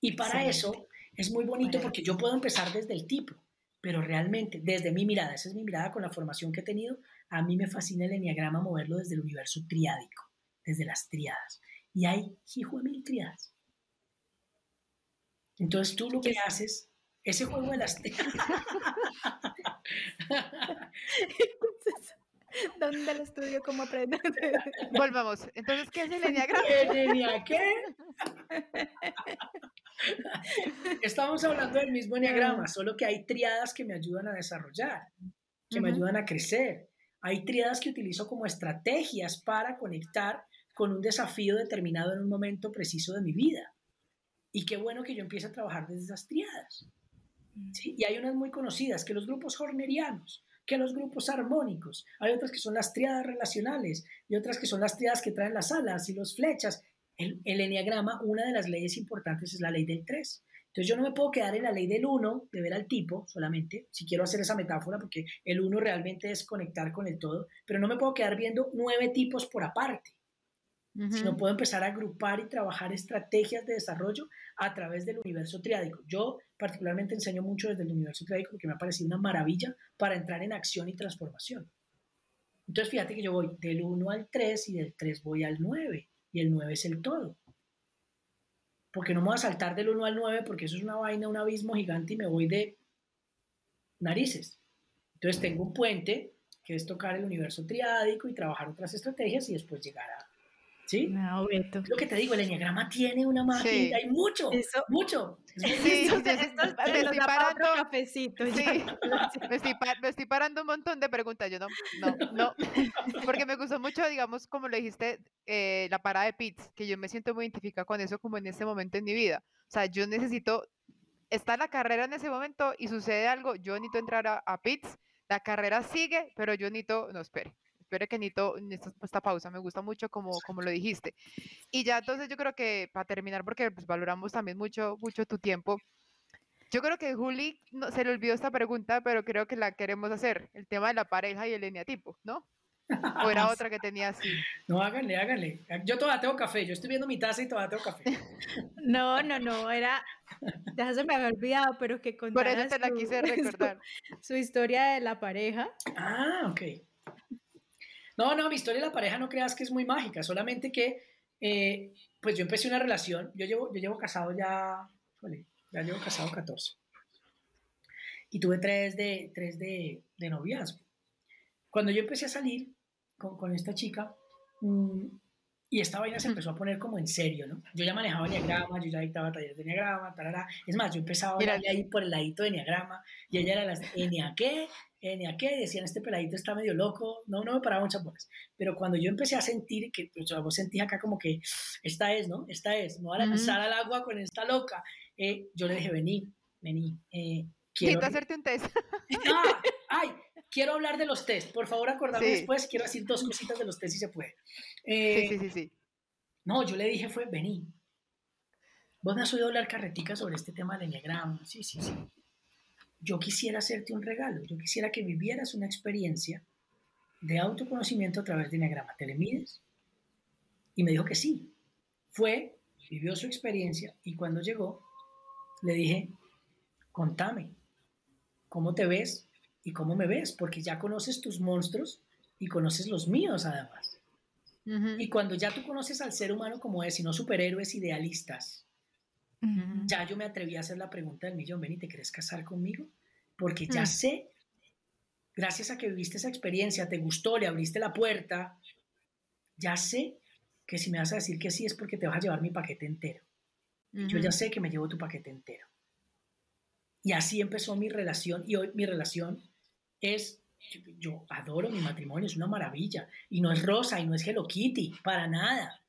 Y para eso es muy bonito porque yo puedo empezar desde el tipo, pero realmente desde mi mirada, esa es mi mirada con la formación que he tenido, a mí me fascina el enneagrama moverlo desde el universo triádico, desde las triadas y hay hijo de mil triadas. Entonces tú lo que haces, ese juego de las del estudio como aprender. Volvamos. Entonces, ¿qué es el enneagrama? ¿El qué? Estamos hablando del mismo enneagrama, solo que hay triadas que me ayudan a desarrollar, que me ayudan a crecer. Hay triadas que utilizo como estrategias para conectar con un desafío determinado en un momento preciso de mi vida. Y qué bueno que yo empiece a trabajar desde esas triadas. ¿sí? Y hay unas muy conocidas, que los grupos hornerianos, que los grupos armónicos, hay otras que son las triadas relacionales y otras que son las triadas que traen las alas y los flechas. El, el enneagrama, una de las leyes importantes es la ley del 3. Entonces yo no me puedo quedar en la ley del 1, de ver al tipo solamente, si quiero hacer esa metáfora, porque el 1 realmente es conectar con el todo, pero no me puedo quedar viendo nueve tipos por aparte sino puedo empezar a agrupar y trabajar estrategias de desarrollo a través del universo triádico. Yo particularmente enseño mucho desde el universo triádico porque me ha parecido una maravilla para entrar en acción y transformación. Entonces fíjate que yo voy del 1 al 3 y del 3 voy al 9 y el 9 es el todo. Porque no me voy a saltar del 1 al 9 porque eso es una vaina, un abismo gigante y me voy de narices. Entonces tengo un puente que es tocar el universo triádico y trabajar otras estrategias y después llegar a, ¿Sí? No, Beto. Lo que te digo, el enneagrama tiene una magia, hay mucho, Eso. mucho. Sí, esto, esto, me, estoy parando, cafecito, sí. me, estoy, me, estoy, parando un montón de preguntas, yo no, no, no, porque me gustó mucho, digamos, como lo dijiste, eh, la parada de pits, que yo me siento muy identificada con eso como en este momento en mi vida. O sea, yo necesito, está la carrera en ese momento y sucede algo, yo necesito entrar a, a pits, la carrera sigue, pero yo necesito, no, espere, espere que necesito, esta pausa, me gusta mucho como, como lo dijiste. Y ya entonces yo creo que para terminar, porque pues, valoramos también mucho, mucho tu tiempo, yo creo que Juli no, se le olvidó esta pregunta, pero creo que la queremos hacer, el tema de la pareja y el eneatipo, ¿no? ¿O era otra que tenía así? No, háganle, háganle. Yo todavía tengo café, yo estoy viendo mi taza y todavía tengo café. No, no, no, era, ya se me había olvidado, pero que Por eso te la quise recordar. Su, su historia de la pareja. Ah, ok. No, no, mi historia de la pareja no creas que es muy mágica, solamente que eh, pues yo empecé una relación, yo llevo, yo llevo casado ya, ya llevo casado 14. Y tuve tres de, tres de, de noviazgo. Cuando yo empecé a salir con, con esta chica, mmm, y esta vaina se empezó a poner como en serio, ¿no? Yo ya manejaba Enneagrama, yo ya dictaba talleres de Enneagrama, tarara. Es más, yo empezaba a ahí por el ladito de Enneagrama y ella era la Ennea qué, Ennea qué, decían, este peladito está medio loco, no, no me paraba muchas bolas. Pero cuando yo empecé a sentir, que pues, yo sentí acá como que, esta es, ¿no? Esta es, no a lanzar al agua con esta loca. Eh, yo le dije, vení, vení. Eh, quiero... hacerte un test. Ah, ay, quiero hablar de los test. Por favor, acordame después. Quiero decir dos cositas de los test si se puede. Eh, sí, sí, sí, No, yo le dije fue, vení. Vos me has oído hablar carretica sobre este tema del enneagrama. Sí, sí, sí. Yo quisiera hacerte un regalo. Yo quisiera que vivieras una experiencia de autoconocimiento a través de enneagrama. ¿Te le mides? Y me dijo que sí. Fue, vivió su experiencia y cuando llegó, le dije, contame, ¿cómo te ves? Y cómo me ves, porque ya conoces tus monstruos y conoces los míos además. Y cuando ya tú conoces al ser humano como es y no superhéroes idealistas, ya yo me atreví a hacer la pregunta del millón, ven y te quieres casar conmigo, porque ya mm. sé, gracias a que viviste esa experiencia, te gustó, le abriste la puerta, ya sé que si me vas a decir que sí es porque te vas a llevar mi paquete entero. Yo ya sé que me llevo tu paquete entero. Y así empezó mi relación y hoy mi relación es, yo adoro mi matrimonio, es una maravilla. Y no es rosa y no es Hello Kitty, para nada.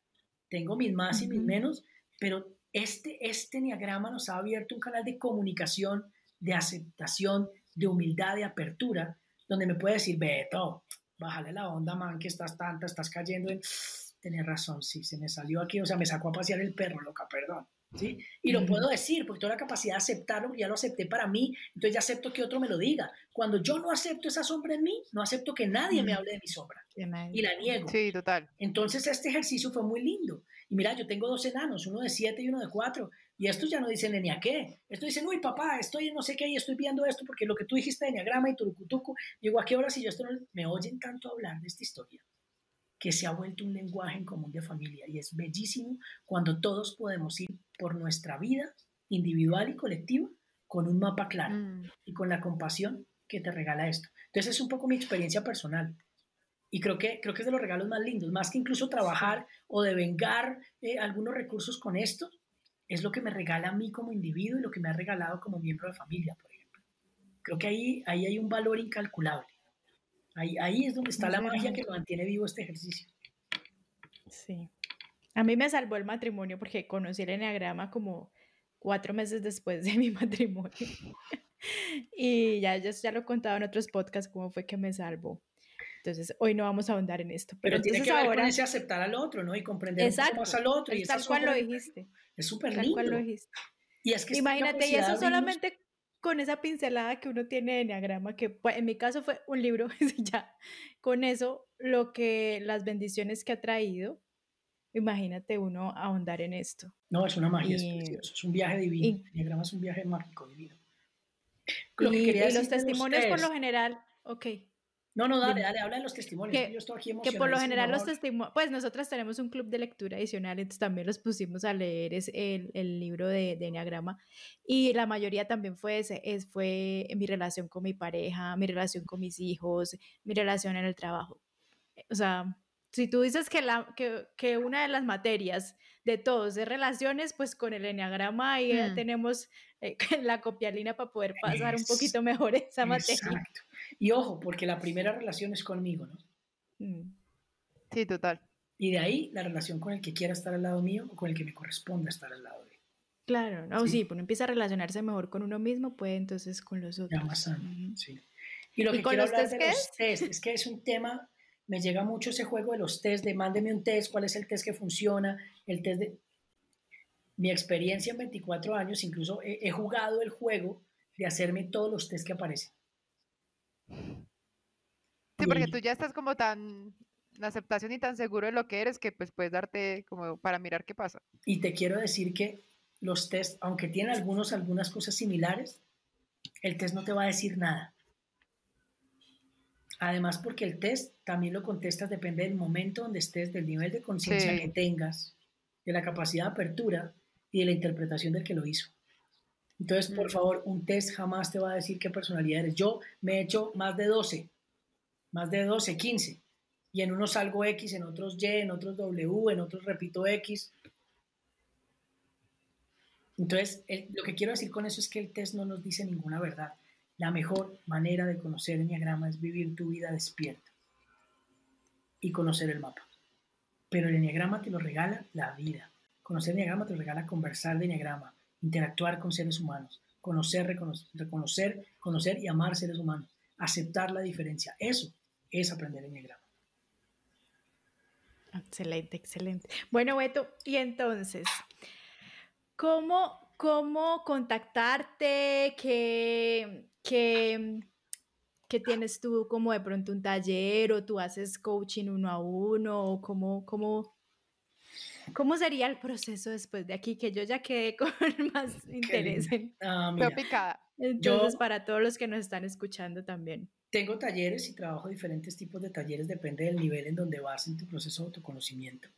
Tengo mis más y mis menos, pero este, este diagrama nos ha abierto un canal de comunicación, de aceptación, de humildad, de apertura, donde me puede decir, Beto, bájale la onda, man, que estás tanta, estás cayendo en... Tienes razón, sí, se me salió aquí, o sea, me sacó a pasear el perro, loca, perdón. ¿Sí? Y lo puedo decir porque tengo la capacidad de aceptarlo, ya lo acepté para mí, entonces ya acepto que otro me lo diga. Cuando yo no acepto esa sombra en mí, no acepto que nadie me hable de mi sombra y la niego. Sí, total. Entonces este ejercicio fue muy lindo. Y mira, yo tengo dos enanos, uno de siete y uno de cuatro, y estos ya no dicen ni a qué. Estos dicen, uy, papá, estoy en no sé qué y estoy viendo esto porque lo que tú dijiste de Enneagrama y Turucutucu, digo, ¿a qué hora si yo esto no... Me oyen tanto hablar de esta historia que se ha vuelto un lenguaje en común de familia y es bellísimo cuando todos podemos ir por nuestra vida individual y colectiva con un mapa claro mm. y con la compasión que te regala esto. Entonces es un poco mi experiencia personal. y creo que, creo que es de los regalos más lindos, más que incluso trabajar o devengar eh, algunos recursos con esto, es lo que me regala a mí como individuo y lo que me ha regalado como miembro de familia, por ejemplo. Creo que ahí, ahí hay un valor incalculable. Ahí, ahí es donde está la magia que mantiene vivo este ejercicio. Sí. A mí me salvó el matrimonio porque conocí el enneagrama como cuatro meses después de mi matrimonio. y ya, ya, ya lo he contado en otros podcasts cómo fue que me salvó. Entonces, hoy no vamos a ahondar en esto. Pero, tiene que ver con aceptar al otro, ¿no? Y comprender exacto, más al otro. Y tal cual lo dijiste. Es súper lindo. Cual lo dijiste. Y es que Imagínate, y eso solamente con esa pincelada que uno tiene de Enneagrama, que pues, en mi caso fue un libro, ya, con eso, lo que, las bendiciones que ha traído, imagínate uno ahondar en esto. No, es una magia, es es un viaje divino. Y, Enneagrama es un viaje mágico, divino. y, los testimonios por lo general, ok. No, no, dale, dale, habla de los testimonios. Que, yo estoy aquí que por lo general los testimonios, pues nosotras tenemos un club de lectura adicional, entonces también los pusimos a leer es el, el, libro de, de Enneagrama y la mayoría también fue ese, es, fue mi relación con mi pareja, mi relación con mis hijos, mi relación en el trabajo. O sea, si tú dices que, la, que, que una de las materias de todos de relaciones, pues con el Enneagrama ahí ya mm. tenemos eh, la copialina para poder pasar un poquito mejor esa materia. Exacto. Y ojo, porque la primera relación es conmigo, ¿no? Mm. Sí, total. Y de ahí la relación con el que quiera estar al lado mío o con el que me corresponda estar al lado de él. Claro, no, sí, pues uno empieza a relacionarse mejor con uno mismo, puede entonces con los otros. Ya más sano, sí. Y lo que con quiero los hablar de los test es que es un tema, me llega mucho ese juego de los test, de mándeme un test, cuál es el test que funciona, el test de... Mi experiencia en 24 años, incluso he, he jugado el juego de hacerme todos los test que aparecen. Sí, porque tú ya estás como tan en aceptación y tan seguro de lo que eres que pues puedes darte como para mirar qué pasa. Y te quiero decir que los test, aunque tienen algunos algunas cosas similares, el test no te va a decir nada. Además, porque el test también lo contestas, depende del momento donde estés, del nivel de conciencia que tengas, de la capacidad de apertura y de la interpretación del que lo hizo. Entonces, por favor, un test jamás te va a decir qué personalidad eres. Yo me he hecho más de 12, más de 12, 15. Y en unos salgo X, en otros Y, en otros W, en otros repito X. Entonces, lo que quiero decir con eso es que el test no nos dice ninguna verdad. La mejor manera de conocer el Enneagrama es vivir tu vida despierta y conocer el mapa. Pero el Enneagrama te lo regala la vida. Conocer el Enneagrama te lo regala conversar de Enneagrama, interactuar con seres humanos, conocer, reconocer, conocer y amar seres humanos, aceptar la diferencia. Eso es aprender enneagrama. Excelente, excelente. Bueno, Beto, y entonces, ¿cómo, cómo contactarte? ¿Qué, qué, qué tienes tú como de pronto un taller o tú haces coaching uno a uno? Cómo, cómo, ¿Cómo sería el proceso después de aquí? Que yo ya quedé con más interés en ah, picada. Entonces, para todos los que nos están escuchando también. Tengo talleres y trabajo diferentes tipos de talleres, depende del nivel en donde vas en tu proceso de autoconocimiento.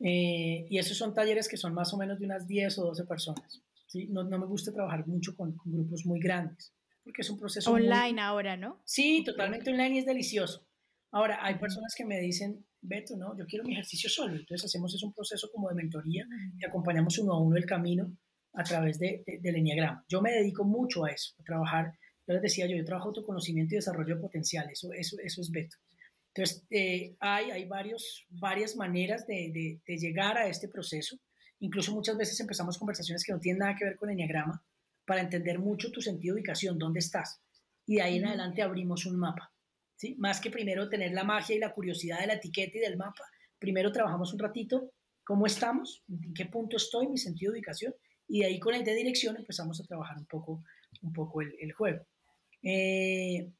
Eh, y esos son talleres que son más o menos de unas 10 o 12 personas. ¿sí? No, no me gusta trabajar mucho con, grupos muy grandes, porque es un proceso... Online ahora, ¿no? Sí, totalmente online y es delicioso. Ahora, hay personas que me dicen, Beto, no, yo quiero mi ejercicio solo. Entonces hacemos es un proceso como de mentoría y acompañamos uno a uno el camino a través de, del Enneagrama. Yo me dedico mucho a eso, a trabajar, yo les decía yo, yo trabajo autoconocimiento y desarrollo potencial, eso, eso, eso es Beto. Entonces, eh, hay, hay varios, varias maneras de, de, llegar a este proceso. Incluso muchas veces empezamos conversaciones que no tienen nada que ver con el Enneagrama para entender mucho tu sentido de ubicación, dónde estás. Y de ahí en adelante abrimos un mapa. Más que primero tener la magia y la curiosidad de la etiqueta y del mapa, primero trabajamos un ratito cómo estamos, en qué punto estoy, mi sentido de ubicación, y de ahí con el de dirección empezamos a trabajar un poco, un poco el, juego. Eh,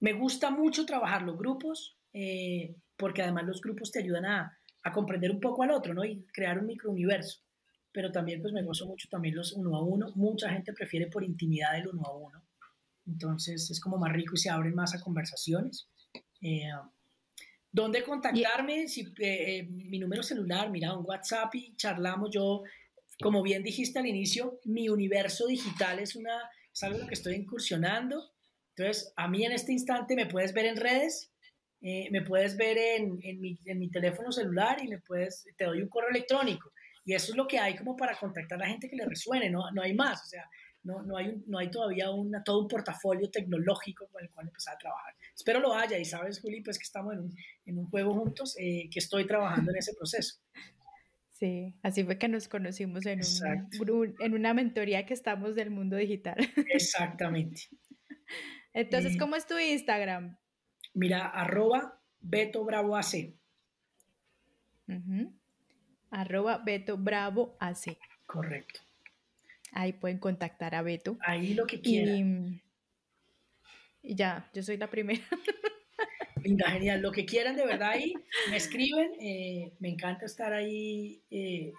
me gusta mucho trabajar los grupos, eh, porque además los grupos te ayudan a, a, comprender un poco al otro, ¿no? Y crear un microuniverso. Pero también pues me gozo mucho también los uno a uno. Mucha gente prefiere por intimidad el uno a uno. Entonces es como más rico y se abren más a conversaciones. Eh, ¿Dónde contactarme? Si, eh, eh, mi número celular, mira, un WhatsApp y charlamos. Yo, como bien dijiste al inicio, mi universo digital es, una, es algo en lo que estoy incursionando. Entonces, a mí en este instante me puedes ver en redes, eh, me puedes ver en, en, mi, en, mi, teléfono celular y me puedes, te doy un correo electrónico. Y eso es lo que hay como para contactar a la gente que le resuene, no, no hay más. O sea, no, no, hay, no hay todavía una, todo un portafolio tecnológico con el cual empezar a trabajar. Espero lo haya y sabes, Juli, pues que estamos en un, en un juego juntos, eh, que estoy trabajando en ese proceso. Sí, así fue que nos conocimos en, un, en una mentoría que estamos del mundo digital. Exactamente. Entonces, ¿cómo es tu Instagram? Mira, arroba Beto Bravo AC. Arroba Beto Bravo AC. Correcto. Ahí pueden contactar a Beto. Ahí lo que quieran. Y, ya, yo soy la primera. Linda, genial. Lo que quieran de verdad ahí, me escriben. Eh, me encanta estar ahí eh,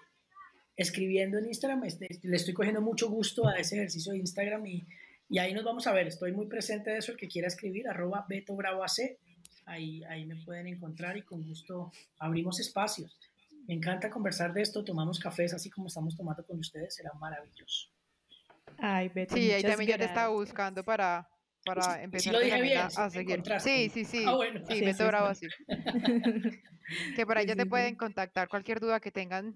escribiendo en Instagram. Este, le estoy cogiendo mucho gusto a ese ejercicio de Instagram y, y, ahí nos vamos a ver. Estoy muy presente de eso. El que quiera escribir, arroba Beto Bravo AC. Ahí, ahí me pueden encontrar y con gusto abrimos espacios. Me encanta conversar de esto, tomamos cafés así como estamos tomando con ustedes, será maravilloso. Ay, Beto, sí, ahí también ya te estaba buscando para, para empezar a, seguir. Sí, sí, sí. Ah, bueno. Sí, Beto Bravo, sí. que por ahí ya te pueden contactar cualquier duda que tengan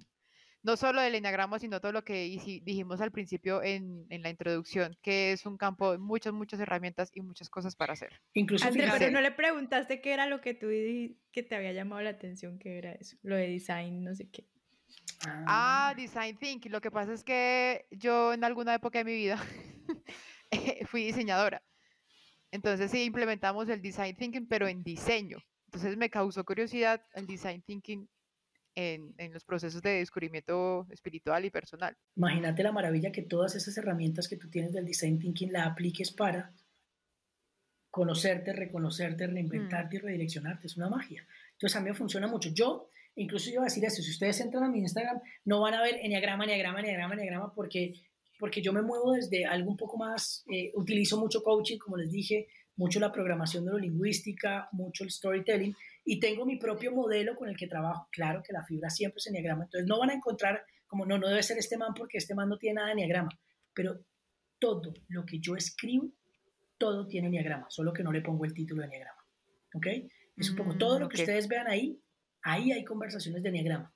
no solo del enneagrama, sino todo lo que dijimos al principio en, en, la introducción, que es un campo de muchas, muchas herramientas y muchas cosas para hacer. Incluso André, pero no le preguntaste qué era lo que tú que te había llamado la atención, qué era eso, lo de design, no sé qué. Ah, design thinking. Lo que pasa es que yo en alguna época de mi vida fui diseñadora. Entonces sí implementamos el design thinking, pero en diseño. Entonces me causó curiosidad el design thinking en, los procesos de descubrimiento espiritual y personal. Imagínate la maravilla que todas esas herramientas que tú tienes del design thinking la apliques para conocerte, reconocerte, reinventarte y mm. redireccionarte. Es una magia. Entonces a mí me funciona mucho. Yo, incluso voy a decir eso, si ustedes entran a mi Instagram, no van a ver enneagrama, enneagrama, enneagrama, enneagrama, porque, porque yo me muevo desde algo un poco más, eh, utilizo mucho coaching, como les dije, mucho la programación neurolingüística, mucho el storytelling, y tengo mi propio modelo con el que trabajo. Claro que la fibra siempre es enneagrama, entonces no van a encontrar como no, no debe ser este man porque este man no tiene nada de enneagrama, pero todo lo que yo escribo, todo tiene enneagrama, solo que no le pongo el título de enneagrama. ¿Ok? Es un poco todo lo que mm, ustedes vean ahí, ahí hay conversaciones de enneagrama.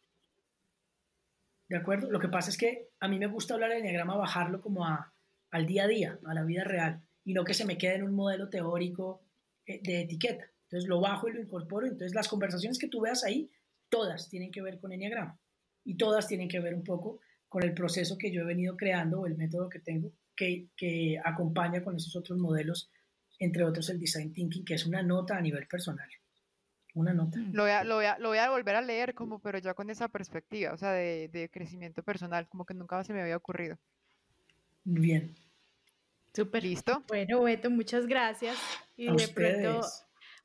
¿De acuerdo? Lo que pasa es que a mí me gusta hablar de enneagrama, bajarlo como a, al día a día, a la vida real, y no que se me quede en un modelo teórico eh, de etiqueta. Entonces lo bajo y lo incorporo. Entonces las conversaciones que tú veas ahí, todas tienen que ver con Enneagrama y todas tienen que ver un poco con el proceso que yo he venido creando o el método que tengo que, que acompaña con esos otros modelos, entre otros el Design Thinking, que es una nota a nivel personal. Una nota. Lo voy, a, lo, voy a, lo voy a volver a leer como, pero ya con esa perspectiva, o sea, de, de crecimiento personal, como que nunca se me había ocurrido. Bien. Súper. ¿Listo? Bueno, Beto, muchas gracias. Y de pronto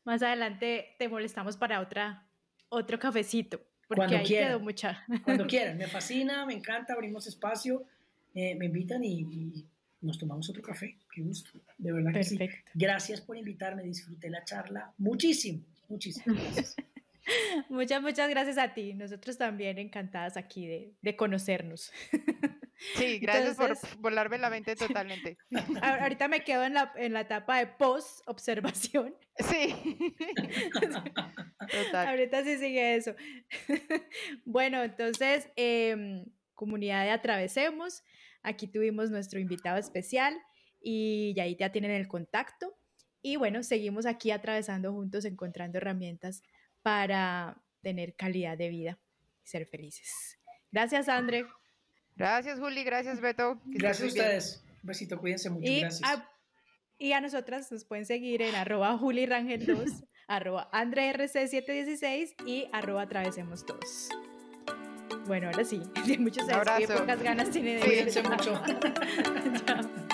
más adelante te molestamos para otra, otro cafecito, porque cuando ahí quieran, quedó mucha. Cuando quieran, me fascina, me encanta, abrimos espacio, eh, me invitan y, nos tomamos otro café. Qué gusto, de verdad que sí. Gracias por invitarme, disfruté la charla muchísimo, muchísimo. Gracias. muchas, muchas gracias a ti. Nosotros también encantadas aquí de, de conocernos. Sí, gracias por volarme la mente totalmente. Ahorita me quedo en la, en la etapa de post-observación. Sí. Total. Ahorita sí sigue eso. Bueno, entonces, em, comunidad de Atravesemos, aquí tuvimos nuestro invitado especial y ahí ya tienen el contacto. Y bueno, seguimos aquí atravesando juntos, encontrando herramientas para tener calidad de vida y ser felices. Gracias, André. Gracias, Juli. Gracias, Beto. Gracias a ustedes. Un besito, cuídense mucho. Y gracias. A, y a nosotras nos pueden seguir en arroba julirangel2, arroba andrerc716 y arroba atravesemos todos. Bueno, ahora sí, muchos abrazo. pocas ganas tiene de Cuídense mucho. Chao.